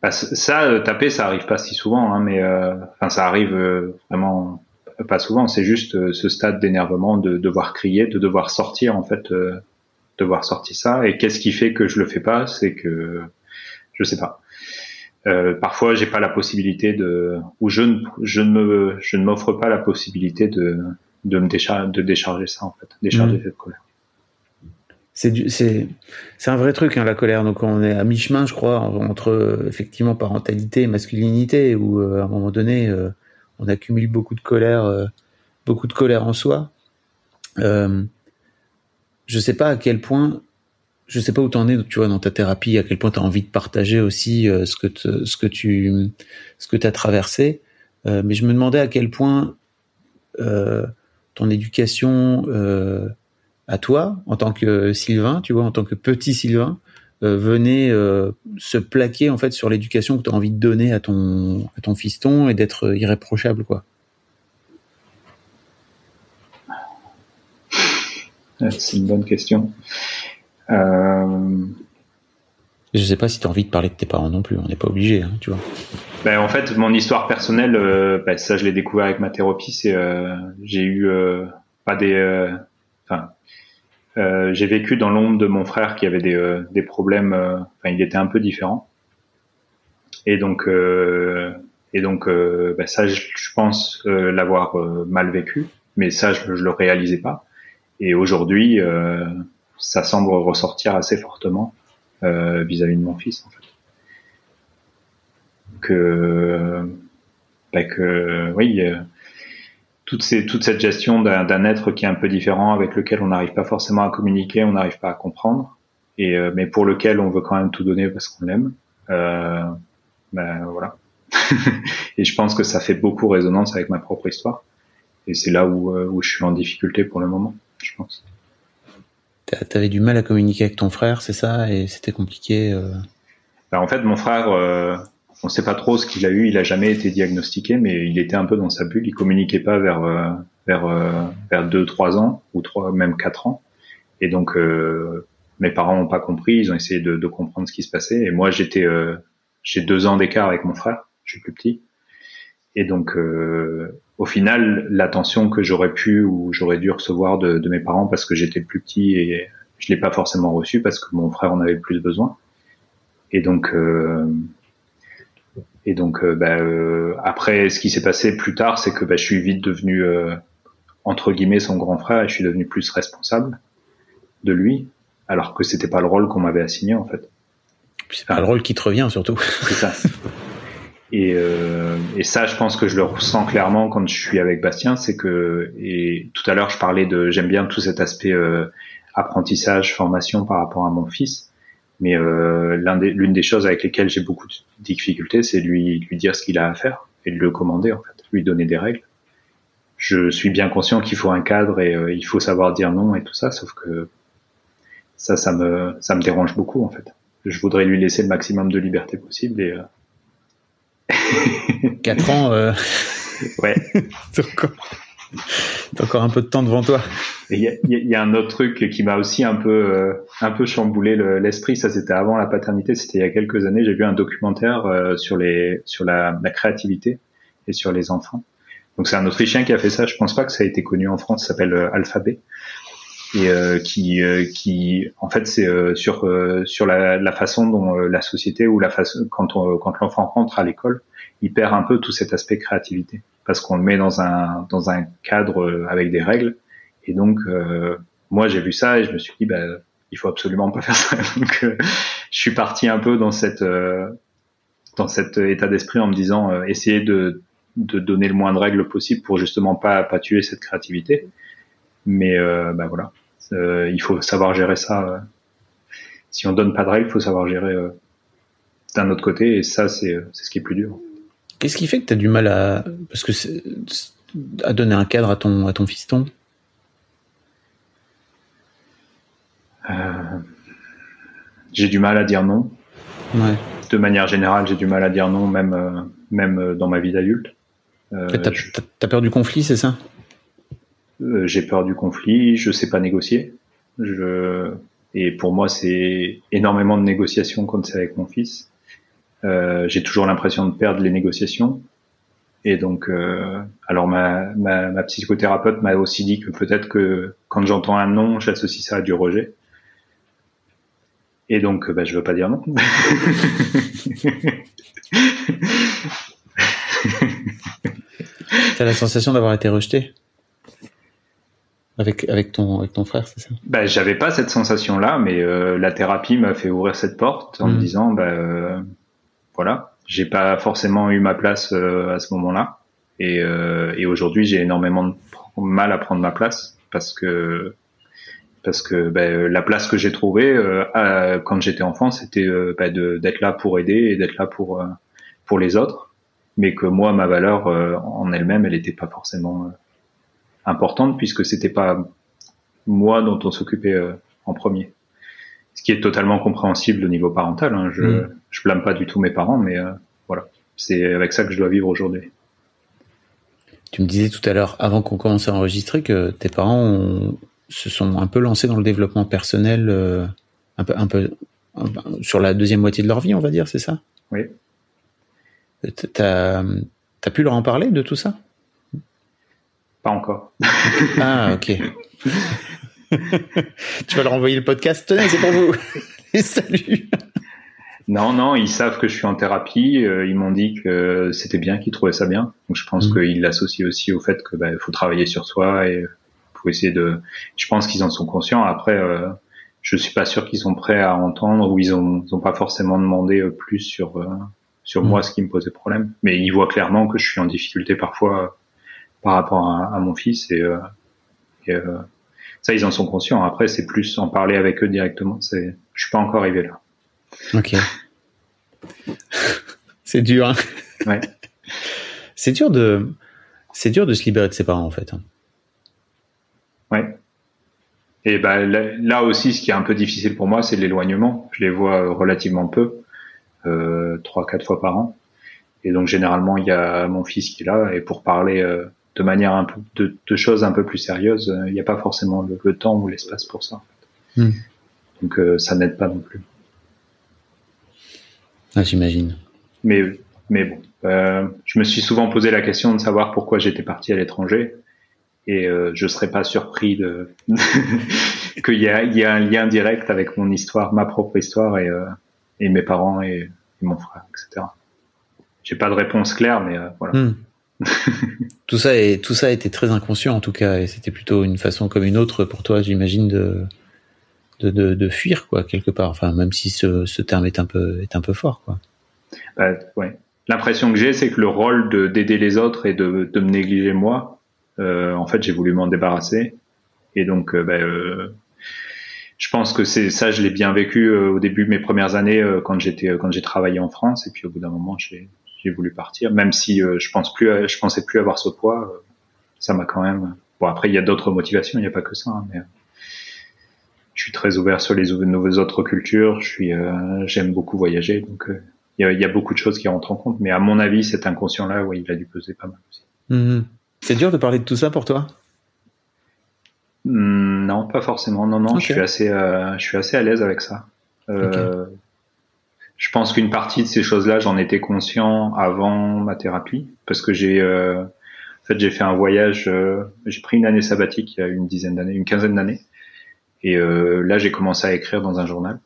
Bah, ça, euh, taper, ça arrive pas si souvent, hein, mais euh, enfin, ça arrive euh, vraiment pas souvent. C'est juste ce stade d'énervement de devoir crier, de devoir sortir en fait, euh, devoir sortir ça. Et qu'est-ce qui fait que je le fais pas? C'est que je sais pas. Euh, parfois, j'ai pas la possibilité de, ou je ne, je ne me, je ne m'offre pas la possibilité de, de me décharger, de décharger ça en fait, décharger Mhm. cette colère. C'est un vrai truc hein, la colère. Donc on est à mi-chemin, je crois, entre effectivement parentalité et masculinité, où euh, à un moment donné euh, on accumule beaucoup de colère, euh, beaucoup de colère en soi. Euh, je sais pas à quel point, je sais pas où t'en es, tu vois, dans ta thérapie, à quel point t'as envie de partager aussi euh, ce que te- ce que tu ce que t'as traversé. Euh, mais je me demandais à quel point ton éducation à toi, en tant que Sylvain, tu vois, en tant que petit Sylvain, euh, venait euh, se plaquer en fait sur l'éducation que tu as envie de donner à ton à ton fiston et d'être irréprochable, quoi. Euh, C'est une bonne question. Euh, Je sais pas si tu as envie de parler de tes parents non plus, on n'est pas obligé, hein, tu vois. Ben, en fait, mon histoire personnelle, ben, ça je l'ai découvert avec ma thérapie. C'est j'ai eu pas des, enfin, euh, j'ai vécu dans l'ombre de mon frère qui avait des, euh, des problèmes. euh, Enfin, il était un peu différent. Et donc, euh, et donc, euh, ben, ça, je, je pense euh, l'avoir mal vécu, mais ça, je, je le réalisais pas. Et aujourd'hui, ça semble ressortir assez fortement vis-à-vis de mon fils. En fait que, bah, que oui, toute, ces, toute cette gestion d'un être qui est un peu différent, avec lequel on n'arrive pas forcément à communiquer, on n'arrive pas à comprendre, et euh, mais pour lequel on veut quand même tout donner parce qu'on l'aime. Euh, ben voilà. [LAUGHS] et je pense que ça fait beaucoup résonance avec ma propre histoire, et c'est là où, euh, où je suis en difficulté pour le moment, je pense. T'a- T'avais du mal à communiquer avec ton frère, c'est ça, et c'était compliqué. euh? Ben, en fait, mon frère, on sait pas trop ce qu'il a eu. Il a jamais été diagnostiqué, mais il était un peu dans sa bulle. Il communiquait pas vers euh, vers euh, vers deux, trois ans ou trois, même quatre ans. Et donc, euh, mes parents n'ont pas compris. Ils ont essayé de, de comprendre ce qui se passait. Et moi, j'étais euh, j'ai deux ans d'écart avec mon frère. Je suis plus petit. Et donc, euh, au final, l'attention que j'aurais pu ou j'aurais dû recevoir de, de mes parents parce que j'étais plus petit et je l'ai pas forcément reçu parce que mon frère en avait plus besoin. Et donc, euh, et donc, euh, bah, euh, après, ce qui s'est passé plus tard, c'est que bah, je suis vite devenu euh, entre guillemets son grand frère et je suis devenu plus responsable de lui, alors que c'était pas le rôle qu'on m'avait assigné en fait. C'est pas le rôle qui te revient surtout. C'est ça. Et, euh, et, ça, je pense que je le ressens clairement quand je suis avec Bastien, c'est que et tout à l'heure je parlais de j'aime bien tout cet aspect euh, apprentissage, formation par rapport à mon fils, mais euh, l'une des, des, choses avec lesquelles j'ai beaucoup de difficultés, c'est lui lui dire ce qu'il a à faire et de le commander en fait, lui donner des règles. Je suis bien conscient qu'il faut un cadre et euh, il faut savoir dire non et tout ça, sauf que ça, ça me ça me dérange beaucoup en fait. Je voudrais lui laisser le maximum de liberté possible et euh, [LAUGHS] 4 ans. Euh... Ouais. [LAUGHS] T'as encore... un peu de temps devant toi. Il y, a, un autre truc qui m'a aussi un peu, euh, un peu chamboulé l'esprit. ça, c'était avant la paternité. C'était il y a quelques années. J'ai vu un documentaire euh, sur les, sur la, créativité et sur les enfants. Donc c'est un Autrichien qui a fait ça. Je pense pas que ça a été connu en France. S'appelle euh, Alphabet et qui, qui, en fait, c'est sur sur la, façon dont la société ou la façon quand quand l'enfant rentre à l'école, il perd un peu tout cet aspect créativité parce qu'on le met dans un dans un cadre avec des règles et donc, euh, moi, j'ai vu ça et je me suis dit, bah, il faut absolument pas [LAUGHS] faire ça. Donc, euh, je suis parti un peu dans cette euh, dans cet état d'esprit en me disant, essayer de de donner le moins de règles possible pour justement pas pas tuer cette créativité. Mais bah voilà, il faut savoir gérer ça. si on donne pas de règles, il faut savoir gérer d'un autre côté. Et ça, c'est c'est ce qui est plus dur. Qu'est-ce qui fait que tu as du mal à parce que à donner un cadre à ton à ton fiston? Euh, j'ai du mal à dire non. Ouais. De manière générale, j'ai du mal à dire non, même euh, même dans ma vie d'adulte. Euh, t'as, as peur du conflit, c'est ça? Euh, J'ai peur du conflit. Je sais pas négocier. Je et pour moi, c'est énormément de négociations quand c'est avec mon fils. Euh, j'ai toujours l'impression de perdre les négociations. Et donc, euh, alors ma, ma, ma, psychothérapeute m'a aussi dit que peut-être que quand j'entends un non, j'associe ça à du rejet. Et donc, bah, je veux pas dire non. [LAUGHS] T'as la sensation d'avoir été rejeté avec avec ton avec ton frère, c'est ça? Bah, j'avais pas cette sensation-là, mais euh, la thérapie m'a fait ouvrir cette porte en me mmh. disant, bah, euh, voilà, j'ai pas forcément eu ma place euh, à ce moment-là, et, euh, et aujourd'hui, j'ai énormément de mal à prendre ma place parce que parce que ben, la place que j'ai trouvée euh, quand j'étais enfant, c'était ben, d'être là pour aider et d'être là pour pour les autres, mais que moi, ma valeur en elle-même, elle n'était pas forcément importante puisque c'était pas moi dont on s'occupait en premier. Ce qui est totalement compréhensible au niveau parental. Hein. Je mm. je blâme pas du tout mes parents, mais voilà, c'est avec ça que je dois vivre aujourd'hui. Tu me disais tout à l'heure, avant qu'on commence à enregistrer, que tes parents ont se sont un peu lancés dans le développement personnel, euh, un peu, un peu, sur la deuxième moitié de leur vie, on va dire, c'est ça? Oui. T'as as pu leur en parler de tout ça? Pas encore. ah, ok. [LAUGHS] [LAUGHS] tu vas leur envoyer le podcast. Tenez, c'est pour vous. [LAUGHS] Et salut. Non, non, ils savent que je suis en thérapie. Euh, ils m'ont dit que c'était bien, qu'ils trouvaient ça bien. Donc je pense mmh. qu'ils l'associent aussi au fait que bah, faut travailler sur soi et essayer de. Je pense qu'ils en sont conscients. Après, euh, je suis pas sûr qu'ils sont prêts à entendre ou ils ont, ont pas forcément demandé euh, plus sur euh, sur moi mm. ce qui me posait problème. Mais ils voient clairement que je suis en difficulté parfois euh, par rapport à, mon fils et, et ça ils en sont conscients. Après c'est plus en parler avec eux directement. C'est, je suis pas encore arrivé là. Ok. [LAUGHS] c'est dur. Hein ouais. [LAUGHS] C'est dur de, c'est dur de se libérer de ses parents en fait. Hein. Ouais. Et ben là, aussi, ce qui est un peu difficile pour moi, c'est l'éloignement. Je les vois euh, relativement peu, euh, trois, quatre fois par an. Et donc généralement, il y a mon fils qui est là, et pour parler euh, de manière un peu de, choses un peu plus sérieuses, il n'y a pas forcément le, temps ou l'espace pour ça. Hmm. Donc ça n'aide pas non plus. Ah, j'imagine. Mais mais bon, je me suis souvent posé la question de savoir pourquoi j'étais parti à l'étranger et euh, je serais pas surpris de [LAUGHS] qu'il y a, il y a un lien direct avec mon histoire, ma propre histoire et, euh, et mes parents et, mon frère, etc. J'ai pas de réponse claire, mais euh, voilà. Hmm. [LAUGHS] tout ça et tout ça a été très inconscient en tout cas, et c'était plutôt une façon comme une autre pour toi, j'imagine, de, de, de, de fuir quoi quelque part. Enfin, même si ce, ce terme est un peu est un peu fort quoi. Bah, ouais. l'impression que j'ai, c'est que le rôle de d'aider les autres et de, de me négliger moi, euh, en fait, j'ai voulu m'en débarrasser. Et donc, euh, ben, euh, je pense que c'est ça, je l'ai bien vécu au début de mes premières années quand j'étais quand j'ai travaillé en France. Et puis au bout d'un moment, j'ai j'ai voulu partir, même si je pense plus, je pensais plus avoir ce poids. ça m'a quand même. Bon, après, il y a d'autres motivations, il n'y a pas que ça, hein, mais je suis très ouvert sur les nouvelles autres cultures. Je suis, j'aime beaucoup voyager, donc il y, a, y, a, beaucoup de choses qui rentrent en compte. Mais à mon avis, cet inconscient-là, oui, il a dû peser pas mal aussi. Mmh. C'est dur de parler de tout ça pour toi? Mmh, Non, pas forcément. Non, non, je suis assez, euh, je suis assez à l'aise avec ça. Euh, okay. Je pense qu'une partie de ces choses-là, j'en étais conscient avant ma thérapie, parce que j'ai, euh, en fait, j'ai fait un voyage. euh, j'ai pris une année sabbatique il y a une dizaine d'années, une quinzaine d'années, et euh, là, j'ai commencé à écrire dans un journal.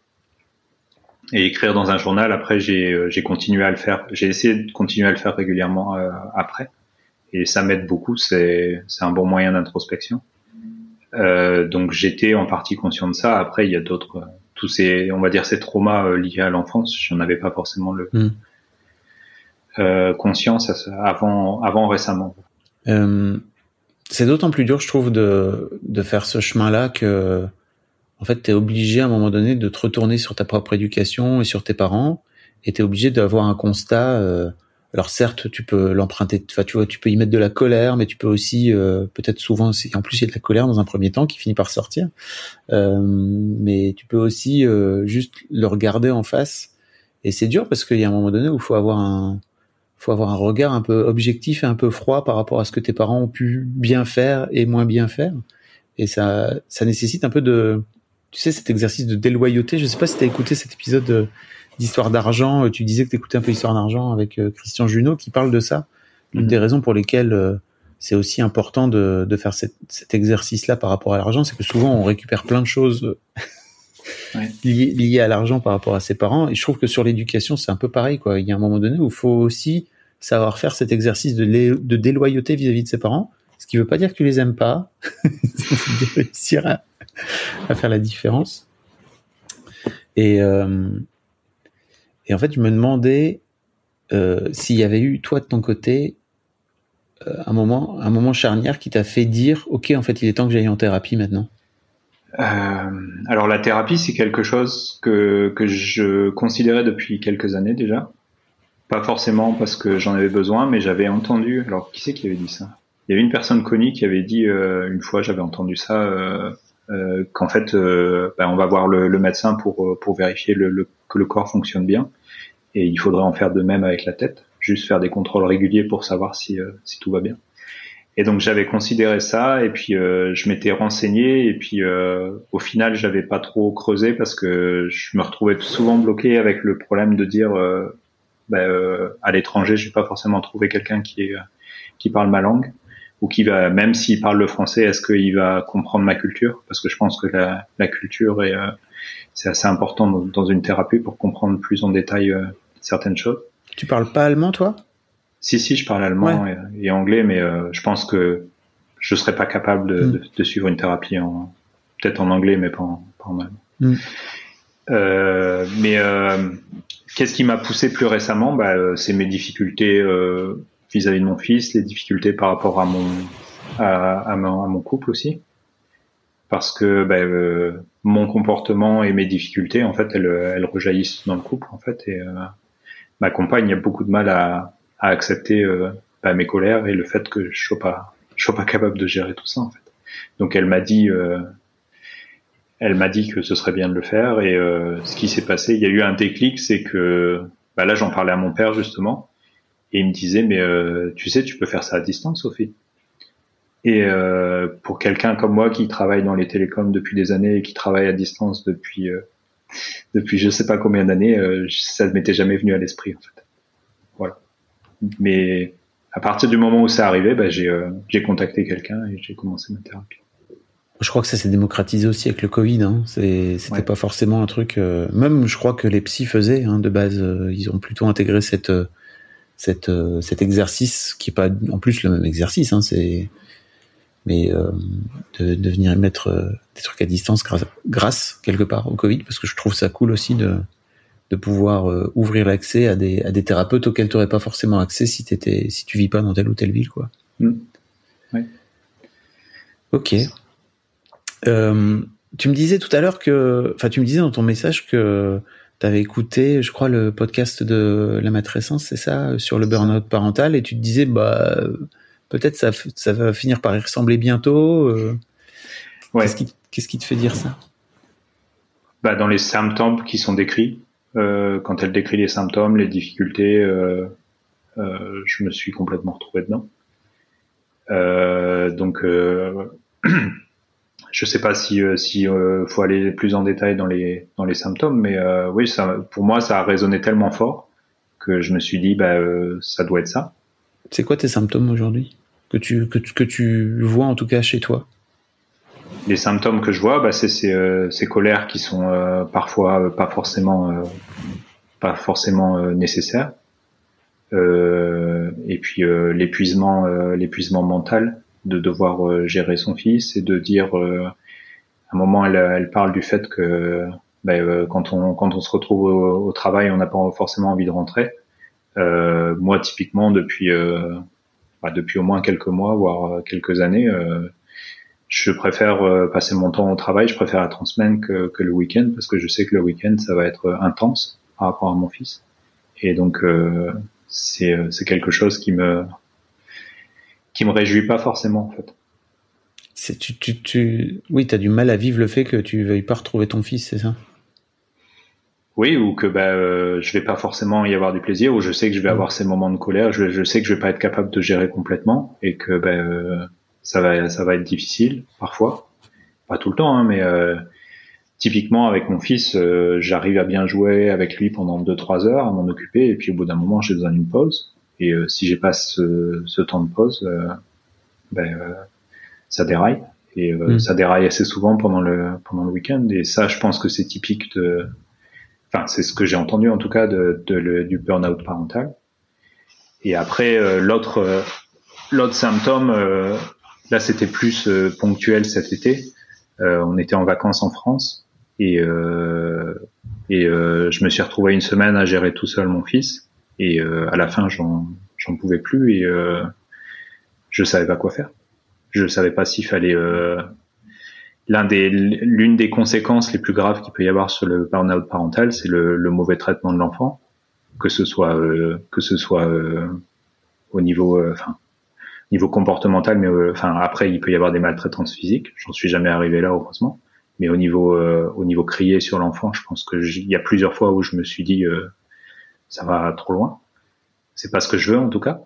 Et écrire dans un journal, après, j'ai, euh, continué à le faire. J'ai essayé de continuer à le faire régulièrement euh, après et ça m'aide beaucoup. C'est c'est un bon moyen d'introspection. Euh, donc j'étais en partie conscient de ça. Après il y a d'autres tous ces on va dire ces traumas euh, liés à l'enfance. J'en avais pas forcément le Mm. euh, conscience avant avant récemment. Euh, c'est d'autant plus dur, je trouve, de, de faire ce chemin-là que, en fait, tu es obligé à un moment donné de te retourner sur ta propre éducation et sur tes parents, et tu es obligé d'avoir un constat. euh, alors certes, tu peux l'emprunter, enfin tu vois, tu peux y mettre de la colère, mais tu peux aussi, euh, peut-être souvent, en plus il y a de la colère dans un premier temps qui finit par sortir, Euh, mais tu peux aussi euh, juste le regarder en face. Et c'est dur parce qu'il y a un moment donné où il faut avoir un, faut avoir un regard un peu objectif et un peu froid par rapport à ce que tes parents ont pu bien faire et moins bien faire. Et ça, ça nécessite un peu de, tu sais, cet exercice de déloyauté. Je sais pas si tu as écouté cet épisode de- d'Histoire d'argent. Euh, Tu disais que tu écoutais un peu Histoire d'argent avec euh, Christian Junot qui parle de ça. Une Mhm. des raisons pour lesquelles euh, c'est aussi important de, de faire cet, cet exercice-là par rapport à l'argent, c'est que souvent on récupère plein de choses [LAUGHS] Ouais. liées, liées à l'argent par rapport à ses parents. Et je trouve que sur l'éducation, c'est un peu pareil. Quoi. Il y a un moment donné où il faut aussi savoir faire cet exercice de, lé- de déloyauté vis-à-vis de ses parents. Ce qui veut pas dire que tu les aimes pas. [LAUGHS] De réussir à, à faire la différence. Et, euh, et en fait, je me demandais euh, s'il y avait eu, toi, de ton côté, euh, un moment, un moment charnière qui t'a fait dire, OK, en fait, il est temps que j'aille en thérapie maintenant. Euh, alors la thérapie, c'est quelque chose que, je considérais depuis quelques années déjà. Pas forcément parce que j'en avais besoin, mais j'avais entendu. Alors qui c'est qui avait dit ça? Il y avait une personne connue qui avait dit une fois, j'avais entendu ça, euh, qu'en fait, euh, ben, on va voir le, le médecin pour euh, pour vérifier le, le- que le corps fonctionne bien, et il faudrait en faire de même avec la tête, juste faire des contrôles réguliers pour savoir si euh, si tout va bien. Et donc j'avais considéré ça et puis je m'étais renseigné et puis au final j'avais pas trop creusé parce que je me retrouvais souvent bloqué avec le problème de dire ben, à l'étranger je vais pas forcément trouver quelqu'un qui qui parle ma langue ou qui va même s'il parle le français est-ce qu'il va comprendre ma culture? Parce que je pense que la, la culture est euh, c'est assez important dans, dans une thérapie pour comprendre plus en détail euh, certaines choses. Tu parles pas allemand, toi? Si, si, je parle allemand et, et anglais, mais euh, je pense que je serais pas capable de, Mm. de, de suivre une thérapie en peut-être en anglais, mais pas en, pas en allemand. Mm. Euh, mais euh, qu'est-ce qui m'a poussé plus récemment? Bah, euh, C'est mes difficultés euh, vis-à-vis de mon fils, les difficultés par rapport à mon à, mon, à mon couple aussi, parce que bah, euh, mon comportement et mes difficultés, en fait, elles, elles rejaillissent dans le couple, en fait, et euh, ma compagne a beaucoup de mal à, à accepter euh, bah, mes colères et le fait que je sois pas je sois pas capable de gérer tout ça en fait. Donc elle m'a dit euh, elle m'a dit que ce serait bien de le faire. Et euh, ce qui s'est passé, il y a eu un déclic, c'est que bah là j'en parlais à mon père justement et il me disait mais euh, tu sais tu peux faire ça à distance Sophie. Et euh, pour quelqu'un comme moi qui travaille dans les télécoms depuis des années et qui travaille à distance depuis euh, [LAUGHS] depuis je sais pas combien d'années, euh, ça ne m'était jamais venu à l'esprit en fait. Voilà. Mais à partir du moment où c'est arrivé, bah, j'ai euh, j'ai contacté quelqu'un et j'ai commencé ma thérapie. Je crois que ça s'est démocratisé aussi avec le Covid. Hein. C'est- C'était Ouais. pas forcément un truc. euh, Même, je crois que les psys faisaient hein, de base. euh, ils ont plutôt intégré cette, euh, cette, euh, cet exercice qui est pas en plus le même exercice. Hein, c'est mais euh, de, de venir mettre euh, des trucs à distance grâce, grâce quelque part au Covid, parce que je trouve ça cool aussi de de pouvoir euh, ouvrir l'accès à des, à des thérapeutes auxquels tu n'aurais pas forcément accès si t'étais si tu vis pas dans telle ou telle ville quoi. Mm. Ouais. Ok. Euh, tu me disais tout à l'heure que, enfin, tu me disais dans ton message que tu avais écouté, je crois, le podcast de la matrescence, c'est ça, sur le burn-out parental, et tu te disais, bah, peut-être ça, ça va finir par y ressembler bientôt. Euh. Ouais. Qu'est-ce qui, te fait dire ça? Bah, Dans les symptômes qui sont décrits, euh, quand elle décrit les symptômes, les difficultés, euh, euh, je me suis complètement retrouvé dedans. Donc, [CLEARS THROAT] je sais pas si euh, si euh, faut aller plus en détail dans les dans les symptômes, mais euh, oui, ça, pour moi, ça a résonné tellement fort que je me suis dit, bah, euh, ça doit être ça. C'est quoi tes symptômes aujourd'hui? Que tu, que, tu- que tu vois en tout cas chez toi? Les symptômes que je vois, bah, c'est ces, euh, ces colères qui sont euh, parfois euh, pas forcément euh, pas forcément euh, nécessaires. Euh, et puis euh, l'épuisement euh, l'épuisement mental de devoir euh, gérer son fils et de dire euh, à un moment elle, elle parle du fait que euh, quand on quand on se retrouve au, au travail on n'a pas forcément envie de rentrer. Euh, moi typiquement depuis euh, bah, depuis au moins quelques mois voire euh, quelques années euh, je préfère euh, passer mon temps au travail. Je préfère être en semaine que, que le week-end parce que je sais que le week-end ça va être euh, intense par rapport à mon fils. Et donc euh, c'est euh, c'est quelque chose qui me qui me réjouit pas forcément en fait. C'est tu, tu, tu, oui, t'as du mal à vivre le fait que tu veuilles pas retrouver ton fils, c'est ça? Oui, ou que bah, euh, je vais pas forcément y avoir du plaisir, ou je sais que je vais avoir ces moments de colère, je, je sais que je vais pas être capable de gérer complètement, et que bah, euh, ça va ça va être difficile parfois, pas tout le temps, hein, mais euh, typiquement avec mon fils, euh, j'arrive à bien jouer avec lui pendant deux trois heures, à m'en occuper, et puis au bout d'un moment j'ai besoin d'une pause, et euh, si j'ai pas ce, ce temps de pause, euh, ben, euh, ça déraille. Et euh, Mm. ça déraille assez souvent pendant le pendant le week-end. Et ça, je pense que c'est typique de, enfin, c'est ce que j'ai entendu en tout cas de, de le- du burn-out parental. Et après, euh, l'autre euh, l'autre symptôme, euh, là, c'était plus euh, ponctuel cet été. Euh, on était en vacances en France et euh, et euh, je me suis retrouvé une semaine à gérer tout seul mon fils. Et euh, à la fin, j'en j'en pouvais plus et euh, je savais pas quoi faire. Je savais pas s'il fallait euh, l'un des l'une des conséquences les plus graves qu'il peut y avoir sur le burn-out parental, c'est le, le mauvais traitement de l'enfant, que ce soit euh, que ce soit euh, au niveau euh, niveau comportemental, mais enfin après il peut y avoir des maltraitances physiques. J'en suis jamais arrivé là heureusement, mais au niveau au niveau crier sur l'enfant, je pense que il y a plusieurs fois où je me suis dit ça va trop loin. C'est pas ce que je veux en tout cas.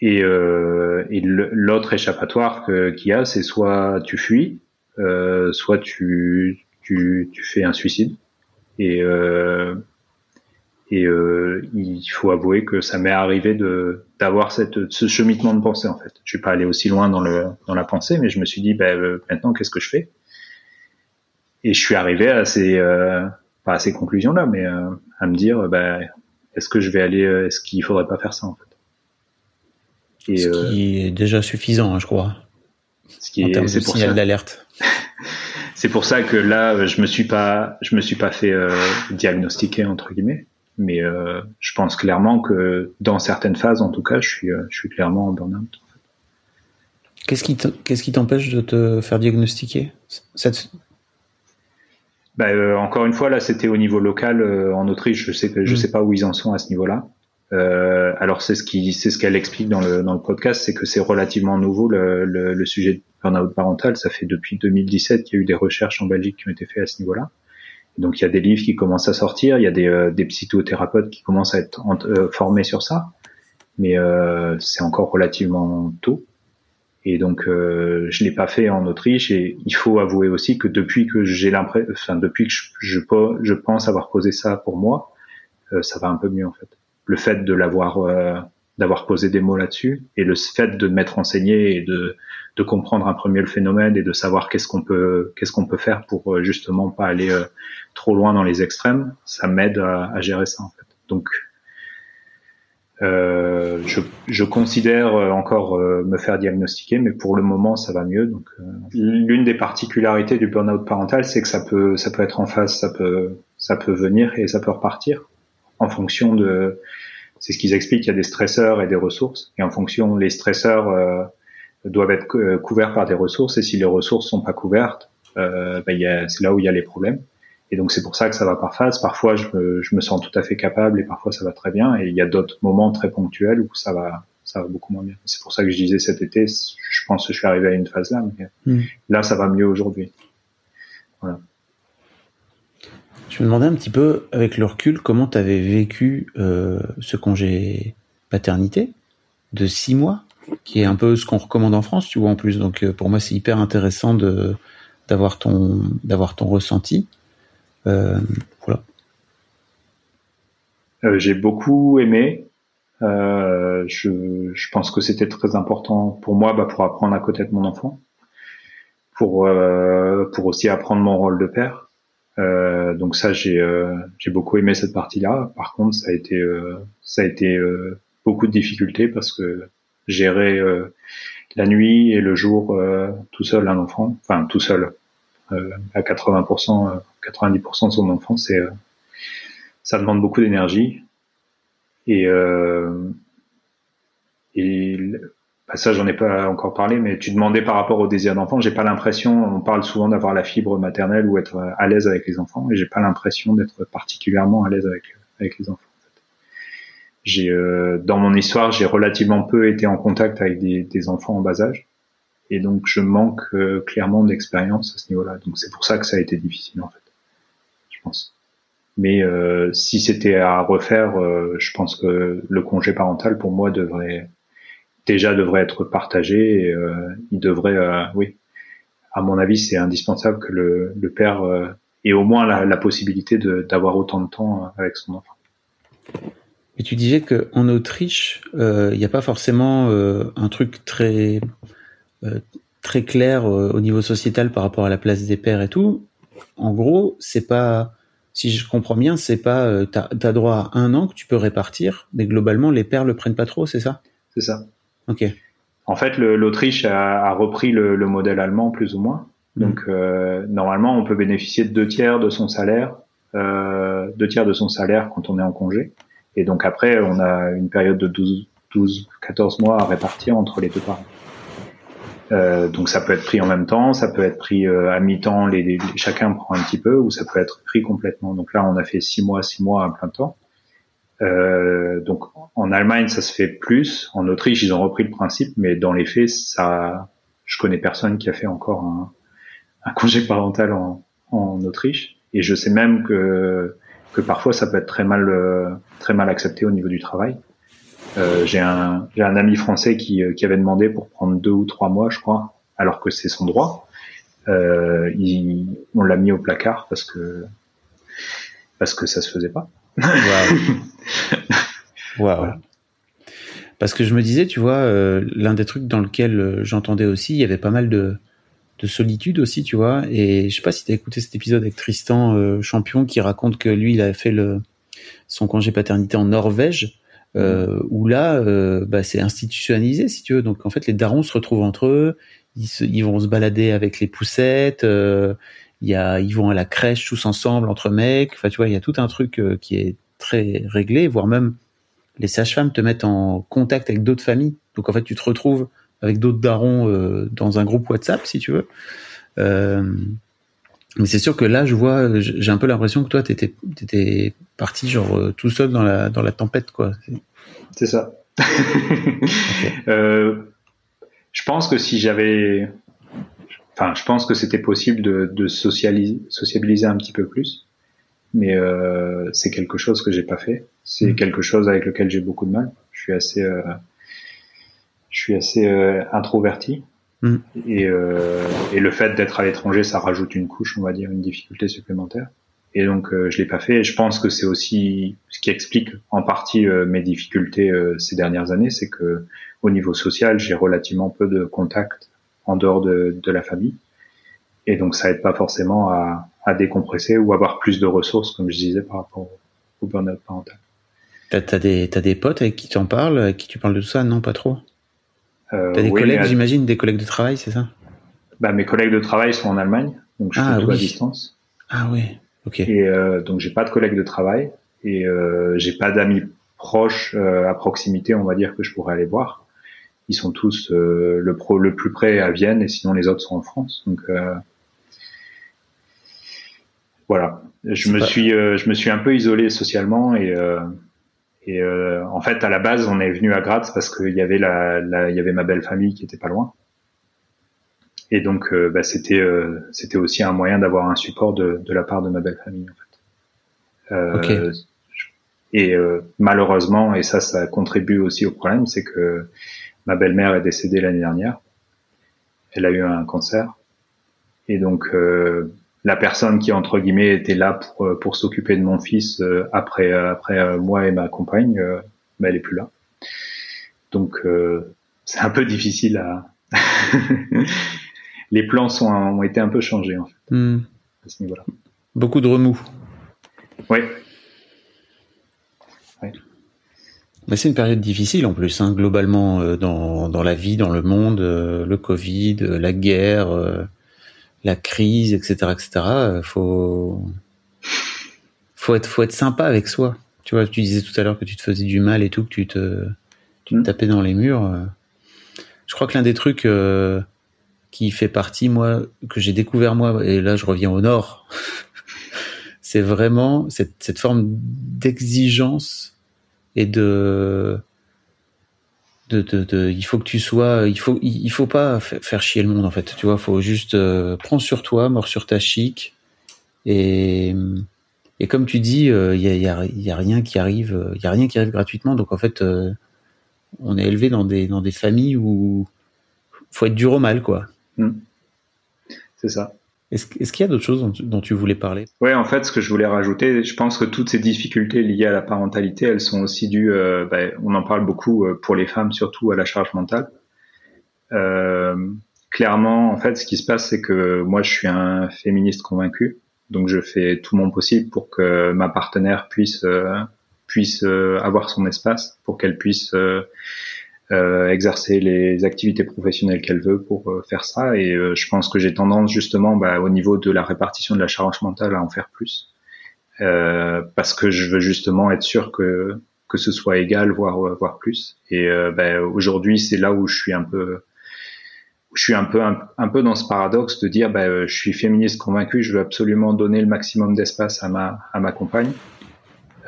Et, euh, et l'autre échappatoire qu'il y a, c'est soit tu fuis, euh, soit tu, tu, tu fais un suicide. Et, euh, et euh, il faut avouer que ça m'est arrivé d'avoir cette ce cheminement de pensée en fait. Je suis pas allé aussi loin dans le dans la pensée, mais je me suis dit ben euh, maintenant qu'est-ce que je fais? Et je suis arrivé à ces euh, pas à ces conclusions là, mais euh, à me dire ben est-ce que je vais aller euh, est-ce qu'il faudrait pas faire ça en fait? Et Ce euh, qui est déjà suffisant, hein, je crois, ce qui en est termes de signal ça. d'alerte. [LAUGHS] C'est pour ça que là, je me suis pas, je me suis pas fait diagnostiquer entre guillemets, mais je pense clairement que dans certaines phases, en tout cas, je suis, je suis clairement en burn-out. Qu'est-ce qui te- qu'est-ce qui t'empêche de te faire diagnostiquer? Cette- Bah, euh, encore une fois, là, c'était au niveau local euh, en Autriche. Je sais je Mm. sais pas où ils en sont à ce niveau-là. Euh, alors c'est ce qui, c'est ce qu'elle explique dans le dans le podcast, c'est que c'est relativement nouveau le, le, le sujet de burn-out parental. Ça fait depuis 2017 qu'il y a eu des recherches en Belgique qui ont été faites à ce niveau-là. Donc il y a des livres qui commencent à sortir, il y a des, euh, des psychothérapeutes qui commencent à être en- euh, formés sur ça, mais euh, c'est encore relativement tôt. Et donc euh, je l'ai pas fait en Autriche et il faut avouer aussi que depuis que j'ai l'impression, enfin depuis que je, je, pense avoir posé ça pour moi, euh, ça va un peu mieux en fait. Le fait de l'avoir euh, d'avoir posé des mots là-dessus et le fait de m'être renseigné et de de comprendre un peu mieux le phénomène et de savoir qu'est-ce qu'on peut qu'est-ce qu'on peut faire pour euh, justement pas aller euh, trop loin dans les extrêmes, ça m'aide à, à gérer ça en fait. Donc Euh, je, je, considère encore euh, me faire diagnostiquer, mais pour le moment ça va mieux. Donc, euh, l'une des particularités du burn-out parental, c'est que ça peut, ça peut être en face, ça peut, ça peut venir et ça peut repartir en fonction de. C'est ce qu'ils expliquent. Il y a des stresseurs et des ressources, et en fonction, les stresseurs euh, doivent être couverts par des ressources, et si les ressources sont pas couvertes, bah, c'est là où il y a les problèmes. Et donc c'est pour ça que ça va par phase. Parfois je me, je me, sens tout à fait capable et parfois ça va très bien. Et il y a d'autres moments très ponctuels où ça va ça va beaucoup moins bien. C'est pour ça que je disais cet été, je pense que je suis arrivé à une phase là, mais hmm. là ça va mieux aujourd'hui. Voilà. Je me demandais un petit peu, avec le recul, comment tu avais vécu euh, ce congé paternité de six mois, qui est un peu ce qu'on recommande en France, tu vois, en plus. Donc euh, pour moi, c'est hyper intéressant de d'avoir ton d'avoir ton ressenti. Euh, voilà. Euh, j'ai beaucoup aimé. Euh, je, je, pense que c'était très important pour moi bah, pour apprendre à de mon enfant, pour, pour aussi apprendre mon rôle de père. Euh, donc ça, j'ai j'ai beaucoup aimé cette partie-là. Par contre, ça a été ça a été beaucoup de difficultés parce que gérer la nuit et le jour tout seul un enfant, enfin tout seul à 80%, 90% de son enfance, c'est euh, ça demande beaucoup d'énergie. Et euh, et bah ça j'en ai pas encore parlé, mais tu demandais par rapport au désir d'enfant, j'ai pas l'impression, on parle souvent d'avoir la fibre maternelle ou être à l'aise avec les enfants, et j'ai pas l'impression d'être particulièrement à l'aise avec avec les enfants. J'ai euh, dans mon histoire, j'ai relativement peu été en contact avec des, des enfants en bas âge, et donc je manque euh, clairement d'expérience à ce niveau-là. Donc c'est pour ça que ça a été difficile en fait. Mais euh, si c'était à refaire, euh, je pense que le congé parental pour moi devrait déjà devrait être partagé. Et, euh, il devrait, oui, à mon avis, c'est indispensable que le, le père ait au moins la, la possibilité d'avoir autant de temps avec son enfant. Et tu disais que en Autriche, il n'y a pas forcément un truc très très clair au niveau sociétal par rapport à la place des pères et tout. En gros, c'est pas si je comprends bien, c'est pas, euh, t'as as droit à un an que tu peux répartir, mais globalement les pères le prennent pas trop, c'est ça? C'est ça. Ok. En fait, l'Autriche a, a, repris le, le, modèle allemand plus ou moins. Mmh. Donc euh, normalement, on peut bénéficier de deux tiers de son salaire, euh, deux tiers de son salaire quand on est en congé. Et donc après, on a une période de 12, 12 14 mois à répartir entre les deux parents. Euh, donc ça peut être pris en même temps, ça peut être pris euh, à mi-temps, les, chacun prend un petit peu, ou ça peut être pris complètement. Donc là, on a fait six mois, six mois à plein temps. Euh, donc en Allemagne, ça se fait plus. En Autriche, ils ont repris le principe, mais dans les faits, ça, je connais personne qui a fait encore un, un congé parental en, en, Autriche. Et je sais même que que parfois ça peut être très mal euh, très mal accepté au niveau du travail. Euh, j'ai un, un ami français qui, euh, qui avait demandé pour prendre deux ou trois mois, je crois, alors que c'est son droit. Euh, il, on l'a mis au placard parce que parce que ça se faisait pas. Waouh. Parce que je me disais, tu vois, euh, l'un des trucs dans lequel j'entendais aussi, il y avait pas mal de, de solitude aussi, tu vois. Et je sais pas si tu as écouté cet épisode avec Tristan euh, Champion qui raconte que lui, il a fait le son congé paternité en Norvège euh, où là, euh, bah, c'est institutionnalisé, si tu veux. Donc en fait, les darons se retrouvent entre eux, ils, vont se balader avec les poussettes, euh, y a, ils vont à la crèche tous ensemble entre mecs. Enfin, tu vois, il y a tout un truc euh, qui est très réglé, voire même les sages-femmes te mettent en contact avec d'autres familles. Donc en fait, tu te retrouves avec d'autres darons euh, dans un groupe WhatsApp, si tu veux. Mais c'est sûr que là, je vois, j'ai un peu l'impression que toi, t'étais, étais parti genre tout seul dans la dans la tempête, quoi. C'est ça. [LAUGHS] euh, je pense que si j'avais, enfin, je pense que c'était possible de, de socialiser, sociabiliser un petit peu plus, mais euh, c'est quelque chose que j'ai pas fait. C'est mm. quelque chose avec lequel j'ai beaucoup de mal. Je suis assez, euh, je suis assez euh, introverti. Mm. Et, euh, et le fait d'être à l'étranger, ça rajoute une couche, on va dire, une difficulté supplémentaire. Et donc euh, je l'ai pas fait. Et je pense que c'est aussi ce qui explique en partie euh, mes difficultés euh, ces dernières années, c'est que au niveau social, j'ai relativement peu de contacts en dehors de, de, la famille. Et donc ça aide pas forcément à, à, décompresser ou avoir plus de ressources, comme je disais, par rapport au burn-out parental. T'as as des des potes avec qui tu en parles, avec qui tu parles de tout ça? Non, pas trop. Euh, T'as des oui, collègues, j'imagine, des collègues de travail, c'est ça? Bah, mes collègues de travail sont en Allemagne, donc je Ah, fais tout à distance. Ah oui. Ok. Et euh, donc j'ai pas de collègues de travail et euh, j'ai pas d'amis proches euh, à proximité, on va dire que je pourrais aller voir. Ils sont tous euh, le pro le plus près à Vienne et sinon les autres sont en France. Donc euh, voilà, je me pas- suis euh, je me suis un peu isolé socialement et euh, et euh, en fait à la base on est venu à Graz parce qu'il y avait la, la il y avait ma belle famille qui était pas loin. Et donc, euh, bah, c'était euh, c'était aussi un moyen d'avoir un support de, de la part de ma belle famille en fait. Euh, Et euh, malheureusement, et ça, ça contribue aussi au problème, c'est que ma belle-mère est décédée l'année dernière. Elle a eu un cancer, et donc euh, la personne qui entre guillemets était là pour euh, pour s'occuper de mon fils euh, après après euh, moi et ma compagne, bah, elle est plus là. Donc c'est un peu difficile à [LAUGHS] les plans sont, ont été un peu changés en fait, Hmm. à ce niveau-là. Beaucoup de remous. Oui, Mais c'est une période difficile en plus, hein, globalement, dans, dans la vie, dans le monde, euh, le Covid, la guerre, euh, la crise, etc., etc. euh, faut, faut être, faut être sympa avec soi. Tu vois, tu disais tout à l'heure que tu te faisais du mal et tout, que tu te, tu te Mm. tapais dans les murs. euh. Je crois que l'un des trucs euh, qui fait partie, moi, que j'ai découvert moi, et là je reviens au nord, [LAUGHS] c'est vraiment cette, cette forme d'exigence et de, de, de, de- il faut que tu sois, il faut, il faut pas fa- faire chier le monde en fait. Tu vois, faut juste euh, prendre sur toi, mort sur ta chic. Et, et comme tu dis, il y, a, y, a, y a rien qui arrive, euh, il y a rien qui arrive gratuitement. Donc en fait, euh, on est élevé dans des dans des familles où faut être dur au mal quoi. c'est ça. Est-ce qu'il y a d'autres choses dont tu, voulais parler? Ouais, en fait, ce que je voulais rajouter, je pense que toutes ces difficultés liées à la parentalité, elles sont aussi dues, euh, ben, on en parle beaucoup euh, pour les femmes, surtout à la charge mentale. Euh, clairement, en fait, ce qui se passe, c'est que moi, je suis un féministe convaincu, donc je fais tout mon possible pour que ma partenaire puisse euh, puisse euh, avoir son espace, pour qu'elle puisse euh, euh, exercer les activités professionnelles qu'elle veut pour euh, faire ça. Et euh, je pense que j'ai tendance justement, bah, au niveau de la répartition de la charge mentale, à en faire plus, Euh, parce que je veux justement être sûr que que ce soit égal, voire voire plus. Et euh, bah, aujourd'hui, c'est là où je suis un peu je suis un peu un, peu dans ce paradoxe de dire bah, euh, je suis féministe convaincu, je veux absolument donner le maximum d'espace à ma à ma compagne,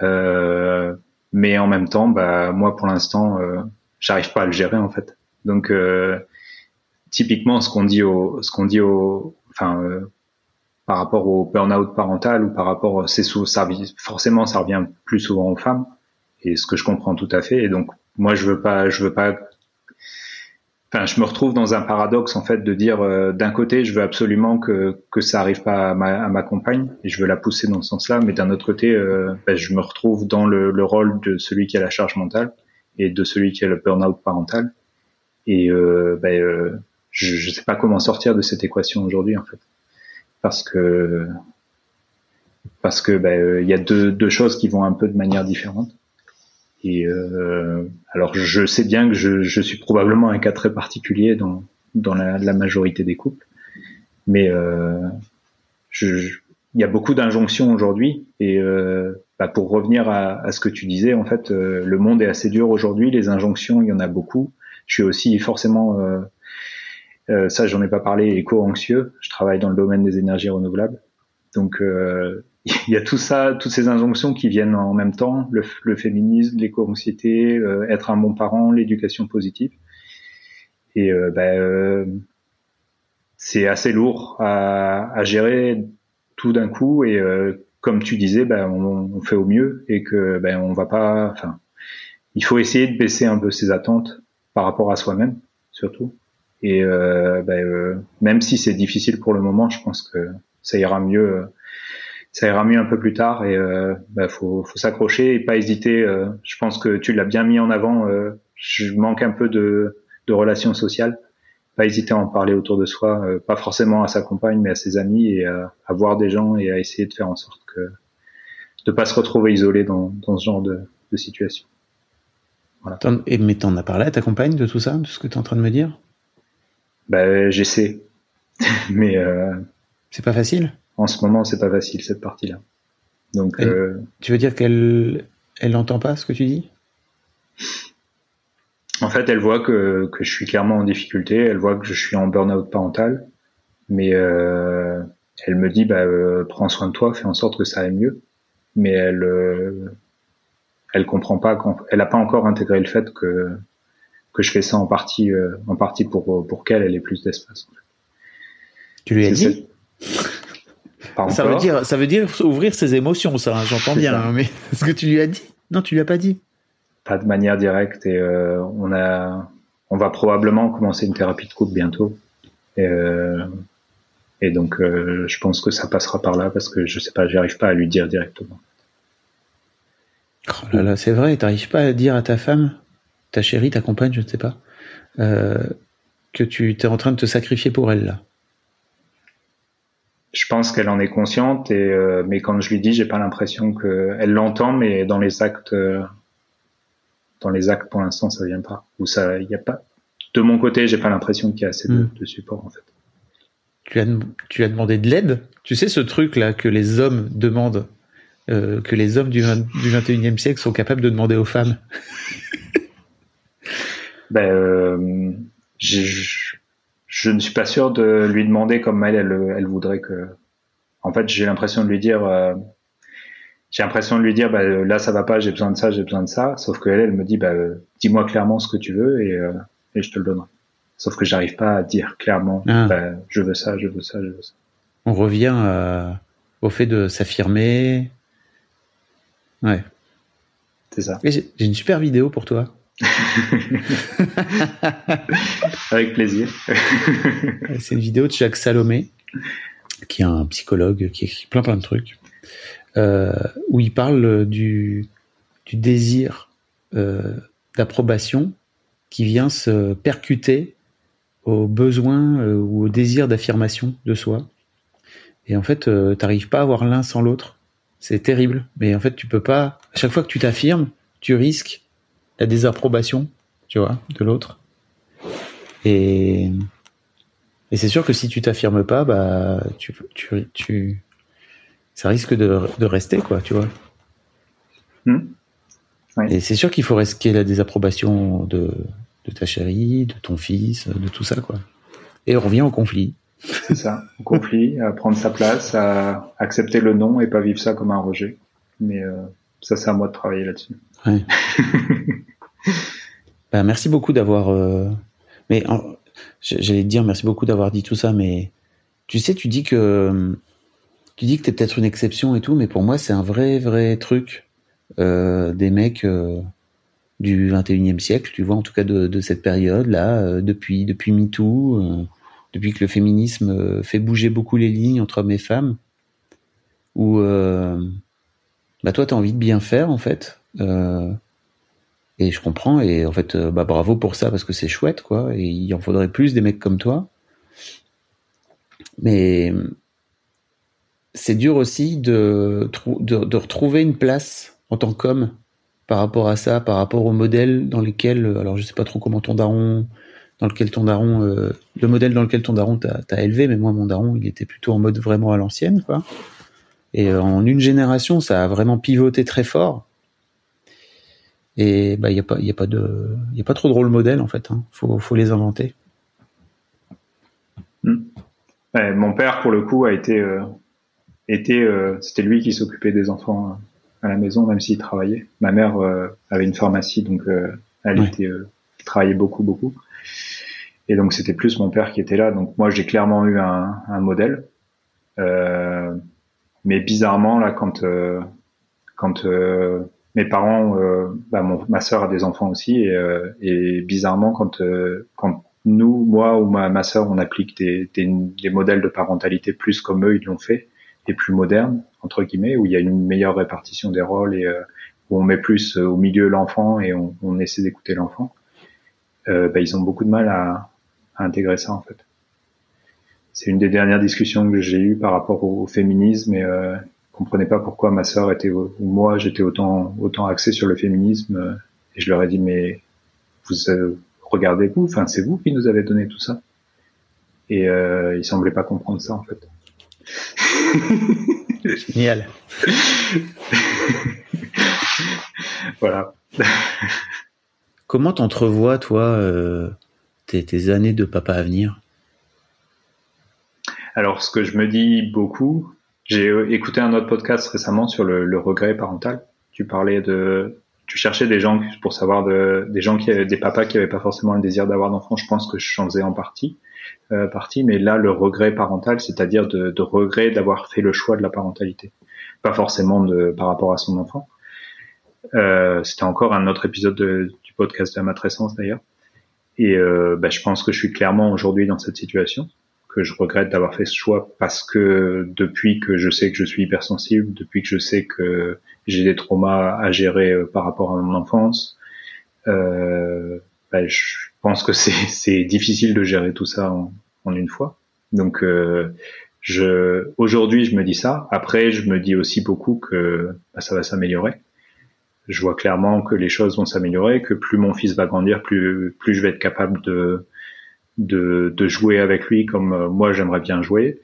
Euh, mais en même temps, bah, moi pour l'instant, euh, j'arrive pas à le gérer en fait. Donc euh, typiquement, ce qu'on dit au ce qu'on dit au enfin euh, par rapport au burn-out parental ou par rapport c'est sous ça forcément ça revient plus souvent aux femmes et ce que je comprends tout à fait et donc moi je veux pas je veux pas enfin je me retrouve dans un paradoxe en fait de dire euh, d'un côté je veux absolument que que ça arrive pas à ma, à ma compagne et je veux la pousser dans ce sens-là mais d'un autre côté euh, ben, je me retrouve dans le, le rôle de celui qui a la charge mentale et de celui qui a le burn-out parental. Et euh, ben, euh, je je sais pas comment sortir de cette équation aujourd'hui en fait. Parce que parce que ben, euh, il y a deux, deux choses qui vont un peu de manière différente. Et euh, alors je sais bien que je, je suis probablement un cas très particulier dans dans la, la majorité des couples, mais euh, je- il y a beaucoup d'injonctions aujourd'hui. Et euh, bah, pour revenir à, à ce que tu disais, en fait, euh, le monde est assez dur aujourd'hui. Les injonctions, il y en a beaucoup. Je suis aussi forcément euh, euh, ça, j'en ai pas parlé, éco-anxieux. Je travaille dans le domaine des énergies renouvelables. Donc, euh, [LAUGHS] il y a tout ça, toutes ces injonctions qui viennent en même temps, le, le féminisme, l'éco-anxiété, euh, être un bon parent, l'éducation positive. Et euh, c'est assez lourd à, à gérer tout d'un coup. Et euh, comme tu disais, ben, on, on fait au mieux et que ben, on va pas. Enfin, il faut essayer de baisser un peu ses attentes par rapport à soi-même, surtout. Et euh, ben, euh, même si c'est difficile pour le moment, je pense que ça ira mieux. ça ira mieux un peu plus tard et euh, ben, faut, faut s'accrocher et pas hésiter. euh, je pense que tu l'as bien mis en avant. je manque un peu de, de relations sociales. Pas hésiter à en parler autour de soi, euh, pas forcément à sa compagne, mais à ses amis et à, à voir des gens et à essayer de faire en sorte que de pas se retrouver isolé dans, dans ce genre de, de situation. Voilà. Et, mais t'en as parlé à ta compagne de tout ça, de ce que tu es en train de me dire? Bah, J'essaie. [LAUGHS] mais. Euh, c'est pas facile? En ce moment, c'est pas facile, cette partie-là. Donc, euh, tu veux dire qu'elle elle n'entend pas ce que tu dis? En fait, elle voit que, que je suis clairement en difficulté, elle voit que je suis en burn-out parental, mais euh, elle me dit bah, euh, prends soin de toi, fais en sorte que ça aille mieux. Mais elle, euh, elle comprend pas, elle n'a pas encore intégré le fait que que je fais ça en partie, euh, en partie pour pour qu'elle elle ait plus d'espace. Tu lui as dit Ça veut dire, ça veut dire ouvrir ses émotions, ça. Hein, j'entends bien, hein, mais [LAUGHS] est-ce que tu lui as dit Non, tu lui as pas dit. Pas de manière directe et euh, on a, on va probablement commencer une thérapie de couple bientôt. Et, euh, et donc, je pense que ça passera par là parce que je sais pas, j'arrive pas à lui dire directement. Oh là là, c'est vrai, t'arrives pas à dire à ta femme, ta chérie, ta compagne, je ne sais pas, euh, que tu es en train de te sacrifier pour elle là. Je pense qu'elle en est consciente, et euh, mais quand je lui dis, j'ai pas l'impression que elle l'entend, mais dans les actes, euh, dans les actes pour l'instant, ça vient pas. Ou ça, il y a pas. De mon côté, j'ai pas l'impression qu'il y a assez de, hmm. support en fait. Tu as, tu as demandé de l'aide? Tu sais ce truc là que les hommes demandent euh, que les hommes du, 21e siècle sont capables de demander aux femmes? [LAUGHS] Ben, euh, je, ne suis pas sûr de lui demander comme elle, elle, voudrait que. En fait, j'ai l'impression de lui dire, euh, j'ai l'impression de lui dire, ben, là ça va pas, j'ai besoin de ça, j'ai besoin de ça. Sauf que elle, elle me dit, ben, dis-moi clairement ce que tu veux et, et je te le donnerai. Sauf que j'arrive pas à dire clairement, ah. je veux ça, je veux ça, je veux ça. On revient au fait de s'affirmer, Ouais. C'est ça. J'ai une super vidéo pour toi. [LAUGHS] Avec plaisir. [LAUGHS] C'est une vidéo de Jacques Salomé, qui est un psychologue qui écrit plein plein de trucs, euh, où il parle du, désir euh, d'approbation qui vient se percuter aux besoins euh, ou au désir d'affirmation de soi. Et en fait, tu n'arrives pas à avoir l'un sans l'autre. C'est terrible. Mais en fait, tu peux pas. À chaque fois que tu t'affirmes, tu risques la désapprobation, tu vois, de l'autre. Et, et c'est sûr que si tu t'affirmes pas, bah, tu, tu, tu, ça risque de, de rester, quoi, tu vois. Hmm. Et c'est sûr qu'il faut risquer la désapprobation de, de ta chérie, de ton fils, de tout ça, quoi. Et on revient au conflit. C'est ça, au conflit, à prendre sa place, à accepter le non et pas vivre ça comme un rejet. Mais euh, ça, c'est à moi de travailler là-dessus. Ouais. [LAUGHS] bah, merci beaucoup d'avoir. Euh... Mais j'allais te dire merci beaucoup d'avoir dit tout ça, mais tu sais, tu dis que tu dis que t'es peut-être une exception et tout, mais pour moi, c'est un vrai, vrai truc euh, des mecs euh, du 21e siècle, tu vois, en tout cas de, cette période-là, euh, depuis depuis MeToo depuis que le féminisme fait bouger beaucoup les lignes entre hommes et femmes, où bah toi, tu as envie de bien faire, en fait. Et je comprends, et en fait, bah bravo pour ça, parce que c'est chouette, quoi. Et il en faudrait plus des mecs comme toi. Mais c'est dur aussi de, retrouver une place en tant qu'homme par rapport à ça, par rapport au modèle dans lesquels, alors je sais pas trop comment ton daron dans lequel ton daron, euh, le modèle dans lequel ton daron t'a élevé, mais moi mon daron, il était plutôt en mode vraiment à l'ancienne, quoi. Et euh, en une génération, ça a vraiment pivoté très fort. Et bah il y a pas, a pas de, y a pas trop de rôle modèle en fait. Hein. Faut, faut les inventer. Hmm. mon père, pour le coup, a été, euh, était, c'était lui qui s'occupait des enfants à la maison, même s'il travaillait. Ma mère avait une pharmacie, donc elle était, travaillait beaucoup, beaucoup. Et donc c'était plus mon père qui était là. Donc moi j'ai clairement eu un, un modèle. Euh, mais bizarrement là quand euh, quand euh, mes parents, euh, bah, mon, ma sœur a des enfants aussi et, euh, et bizarrement quand quand nous, moi ou ma, ma sœur, on applique des, des, des, modèles de parentalité plus comme eux ils l'ont fait et plus modernes entre guillemets où il y a une meilleure répartition des rôles et où on met plus au milieu l'enfant et on, essaie d'écouter l'enfant. Bah, ils ont beaucoup de mal à, intégrer ça en fait. C'est une des dernières discussions que j'ai eues par rapport au, féminisme et euh, comprenaient pas pourquoi ma sœur était ou moi j'étais autant autant axé sur le féminisme euh, et je leur ai dit mais vous euh, regardez vous, enfin c'est vous qui nous avez donné tout ça et euh, ils semblaient pas comprendre ça en fait. Génial. voilà. Comment t'entrevois toi euh, tes, tes années de papa à venir? Alors ce que je me dis beaucoup, j'ai euh, écouté un autre podcast récemment sur le, le, regret parental. Tu parlais de, tu cherchais des gens pour savoir de, des gens qui avaient des papas qui avaient pas forcément le désir d'avoir d'enfants. Je pense que je faisais en partie, euh, mais là le regret parental, c'est-à-dire de, de regret d'avoir fait le choix de la parentalité, pas forcément de par rapport à son enfant. Euh, C'était encore un autre épisode de, du podcast de la matrescence d'ailleurs. Et euh, bah, je pense que je suis clairement aujourd'hui dans cette situation que je regrette d'avoir fait ce choix parce que depuis que je sais que je suis hypersensible, depuis que je sais que j'ai des traumas à gérer euh, par rapport à mon enfance, euh, bah, je pense que [LAUGHS] c'est difficile de gérer tout ça en, en une fois. Donc euh, je aujourd'hui je me dis ça. Après je me dis aussi beaucoup que bah, ça va s'améliorer. Je vois clairement que les choses vont s'améliorer, que plus mon fils va grandir, plus plus je vais être capable de de, de jouer avec lui comme euh, moi j'aimerais bien jouer,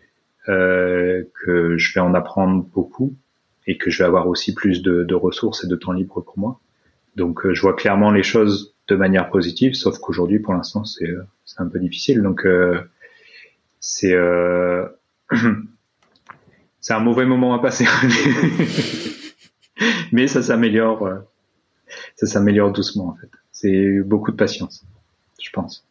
euh, que je vais en apprendre beaucoup et que je vais avoir aussi plus de, de ressources et de temps libre pour moi. Donc euh, je vois clairement les choses de manière positive, sauf qu'aujourd'hui pour l'instant c'est euh, c'est un peu difficile. Donc euh, c'est euh, [CLEARS THROAT] c'est un mauvais moment à passer, [LAUGHS] mais ça s'améliore, ça s'améliore doucement en fait. C'est beaucoup de patience, je pense.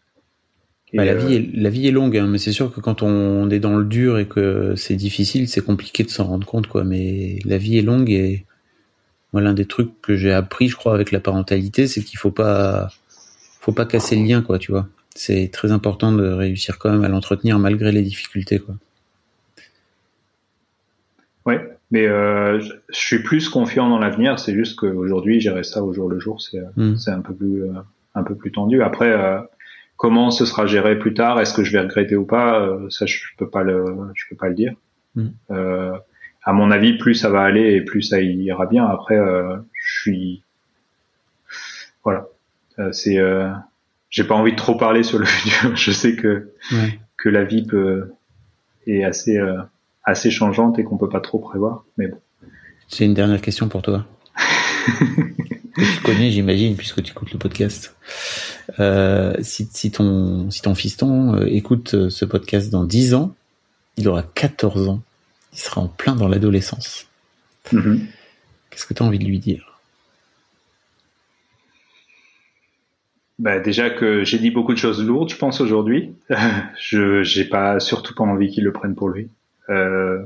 Bah, la, vie est, la vie est longue, hein, mais c'est sûr que quand on est dans le dur et que c'est difficile, c'est compliqué de s'en rendre compte, quoi. Mais la vie est longue et moi, l'un des trucs que j'ai appris, je crois, avec la parentalité, c'est qu'il faut pas, faut pas casser le lien, quoi, tu vois. C'est très important de réussir quand même à l'entretenir malgré les difficultés, quoi. Ouais, mais euh, je suis plus confiant dans l'avenir. C'est juste qu'aujourd'hui, gérer ça au jour le jour, c'est mmh. c'est un peu plus euh, un peu plus tendu. Après. Euh, Comment ce sera géré plus tard Est-ce que je vais regretter ou pas euh, Ça, je peux pas le, je peux pas le dire. Mm. Euh, à mon avis, plus ça va aller et plus ça ira bien. Après, euh, je suis, voilà, euh, c'est, euh, j'ai pas envie de trop parler sur le futur. [LAUGHS] je sais que ouais. que la vie peut est assez assez changeante et qu'on peut pas trop prévoir. Mais bon. C'est une dernière question pour toi. [LAUGHS] que tu connais, j'imagine, puisque tu écoutes le podcast. Euh, si, si, ton, si ton fiston euh, écoute euh, ce podcast dans 10 ans, il aura 14 ans. Il sera en plein dans l'adolescence. -hmm. Qu'est-ce que tu as envie de lui dire? Bah déjà que j'ai dit beaucoup de choses lourdes, je pense aujourd'hui. [LAUGHS] je j'ai pas surtout pas envie qu'il le prenne pour lui. Euh,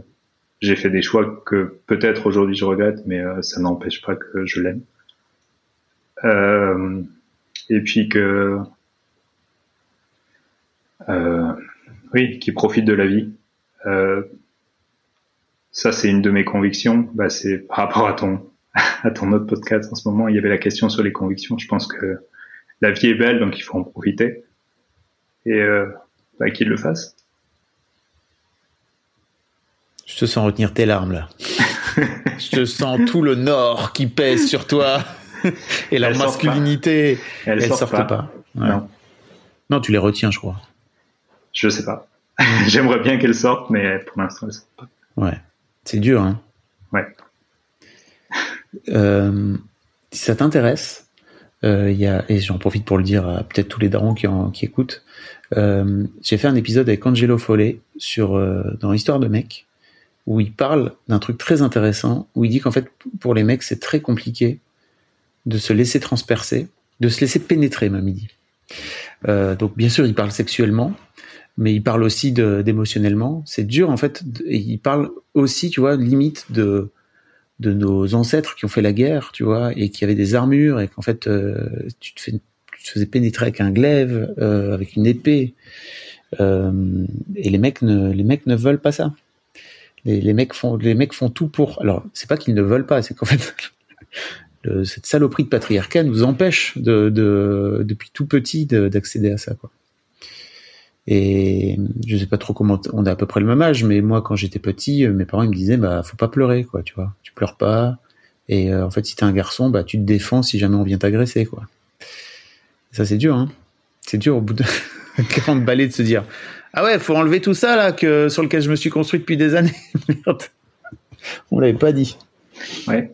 j'ai fait des choix que peut-être aujourd'hui je regrette, mais euh, ça n'empêche pas que je l'aime. Euh, et puis que oui, qui profite de la vie. Euh, ça, c'est une de mes convictions. Bah, c'est par rapport à ton [LAUGHS] à ton autre podcast en ce moment. Il y avait la question sur les convictions. Je pense que la vie est belle, donc il faut en profiter et euh, bah, qu'il le fasse. Je te sens retenir tes larmes là. [LAUGHS] Je te sens tout le nord qui pèse sur toi. et la masculinité, elle, elle sort, pas. pas. Ouais. Non. non, tu les retiens, je crois. Je sais pas. [LAUGHS] J'aimerais bien qu'elle sorte, mais pour l'instant, elle sort pas. Ouais, c'est dur, hein. Ouais. Euh, si ça t'intéresse, euh, y a, et j'en profite pour le dire à peut-être tous les darons qui, en, qui écoutent, euh, j'ai fait un épisode avec Angelo Follet sur euh, dans l'histoire de mec où il parle d'un truc très intéressant où il dit qu'en fait pour les mecs c'est très compliqué de se laisser transpercer, de se laisser pénétrer, même il dit. Donc bien sûr, il parle sexuellement, mais il parle aussi d'émotionnellement. C'est dur en fait. Il parle aussi, tu vois, limite de de nos ancêtres qui ont fait la guerre, tu vois, et qui avaient des armures et qu'en fait euh, tu, te fais, faisais pénétrer avec un glaive, euh, avec une épée. Euh, et les mecs ne les mecs ne veulent pas ça. Les, mecs font les mecs font tout pour. Alors c'est pas qu'ils ne veulent pas, c'est qu'en fait [LAUGHS] cette saloperie de patriarcat nous empêche de depuis tout petit d'accéder à ça quoi. Et je sais pas trop comment on a à peu près le même âge, mais moi quand j'étais petit, mes parents me disaient bah faut pas pleurer quoi, tu vois, tu pleures pas. Et en fait si t'es un garçon, bah tu te défends si jamais on vient t'agresser quoi. ça c'est dur, hein. C'est dur au bout de [LAUGHS] 40 balais de se dire ah ouais faut enlever tout ça là que sur lequel je me suis construit depuis des années. [LAUGHS] Merde. On l'avait pas dit. Ouais.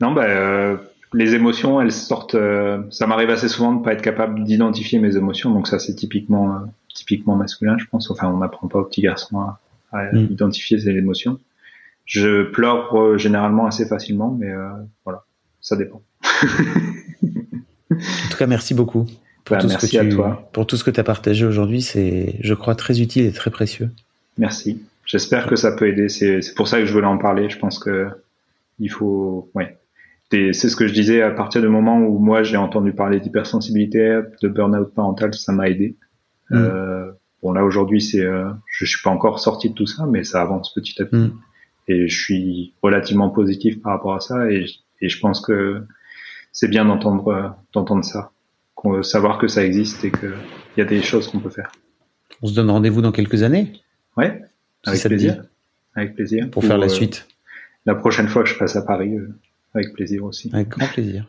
Non, bah, euh, les émotions, elles sortent. Euh, ça m'arrive assez souvent de pas être capable d'identifier mes émotions, donc ça c'est typiquement euh, typiquement masculin, je pense. Enfin, on n'apprend pas aux petits garçons à, mm. identifier ses émotions. Je pleure généralement assez facilement, mais voilà, ça dépend. [LAUGHS] en tout cas, merci beaucoup pour, bah, tout, ce que tu, pour tout ce que tu as partagé aujourd'hui. C'est, je crois, très utile et très précieux. Merci. J'espère que ça peut aider. C'est pour ça que je voulais en parler. Je pense que il faut, ouais. C'est ce que je disais à partir du moment où moi j'ai entendu parler d'hypersensibilité, de burn-out parental, ça m'a aidé. Mm. Euh, bon là aujourd'hui c'est, euh, je suis pas encore sorti de tout ça, mais ça avance petit à petit. Mm. Et je suis relativement positif par rapport à ça et, et je pense que c'est bien d'entendre d'entendre ça, savoir que ça existe et qu'il y a des choses qu'on peut faire. On se donne rendez-vous dans quelques années. Ouais. Avec plaisir. Avec plaisir. Pour, faire la euh, suite. La prochaine fois que je passe à Paris, euh, avec plaisir aussi. Avec grand plaisir.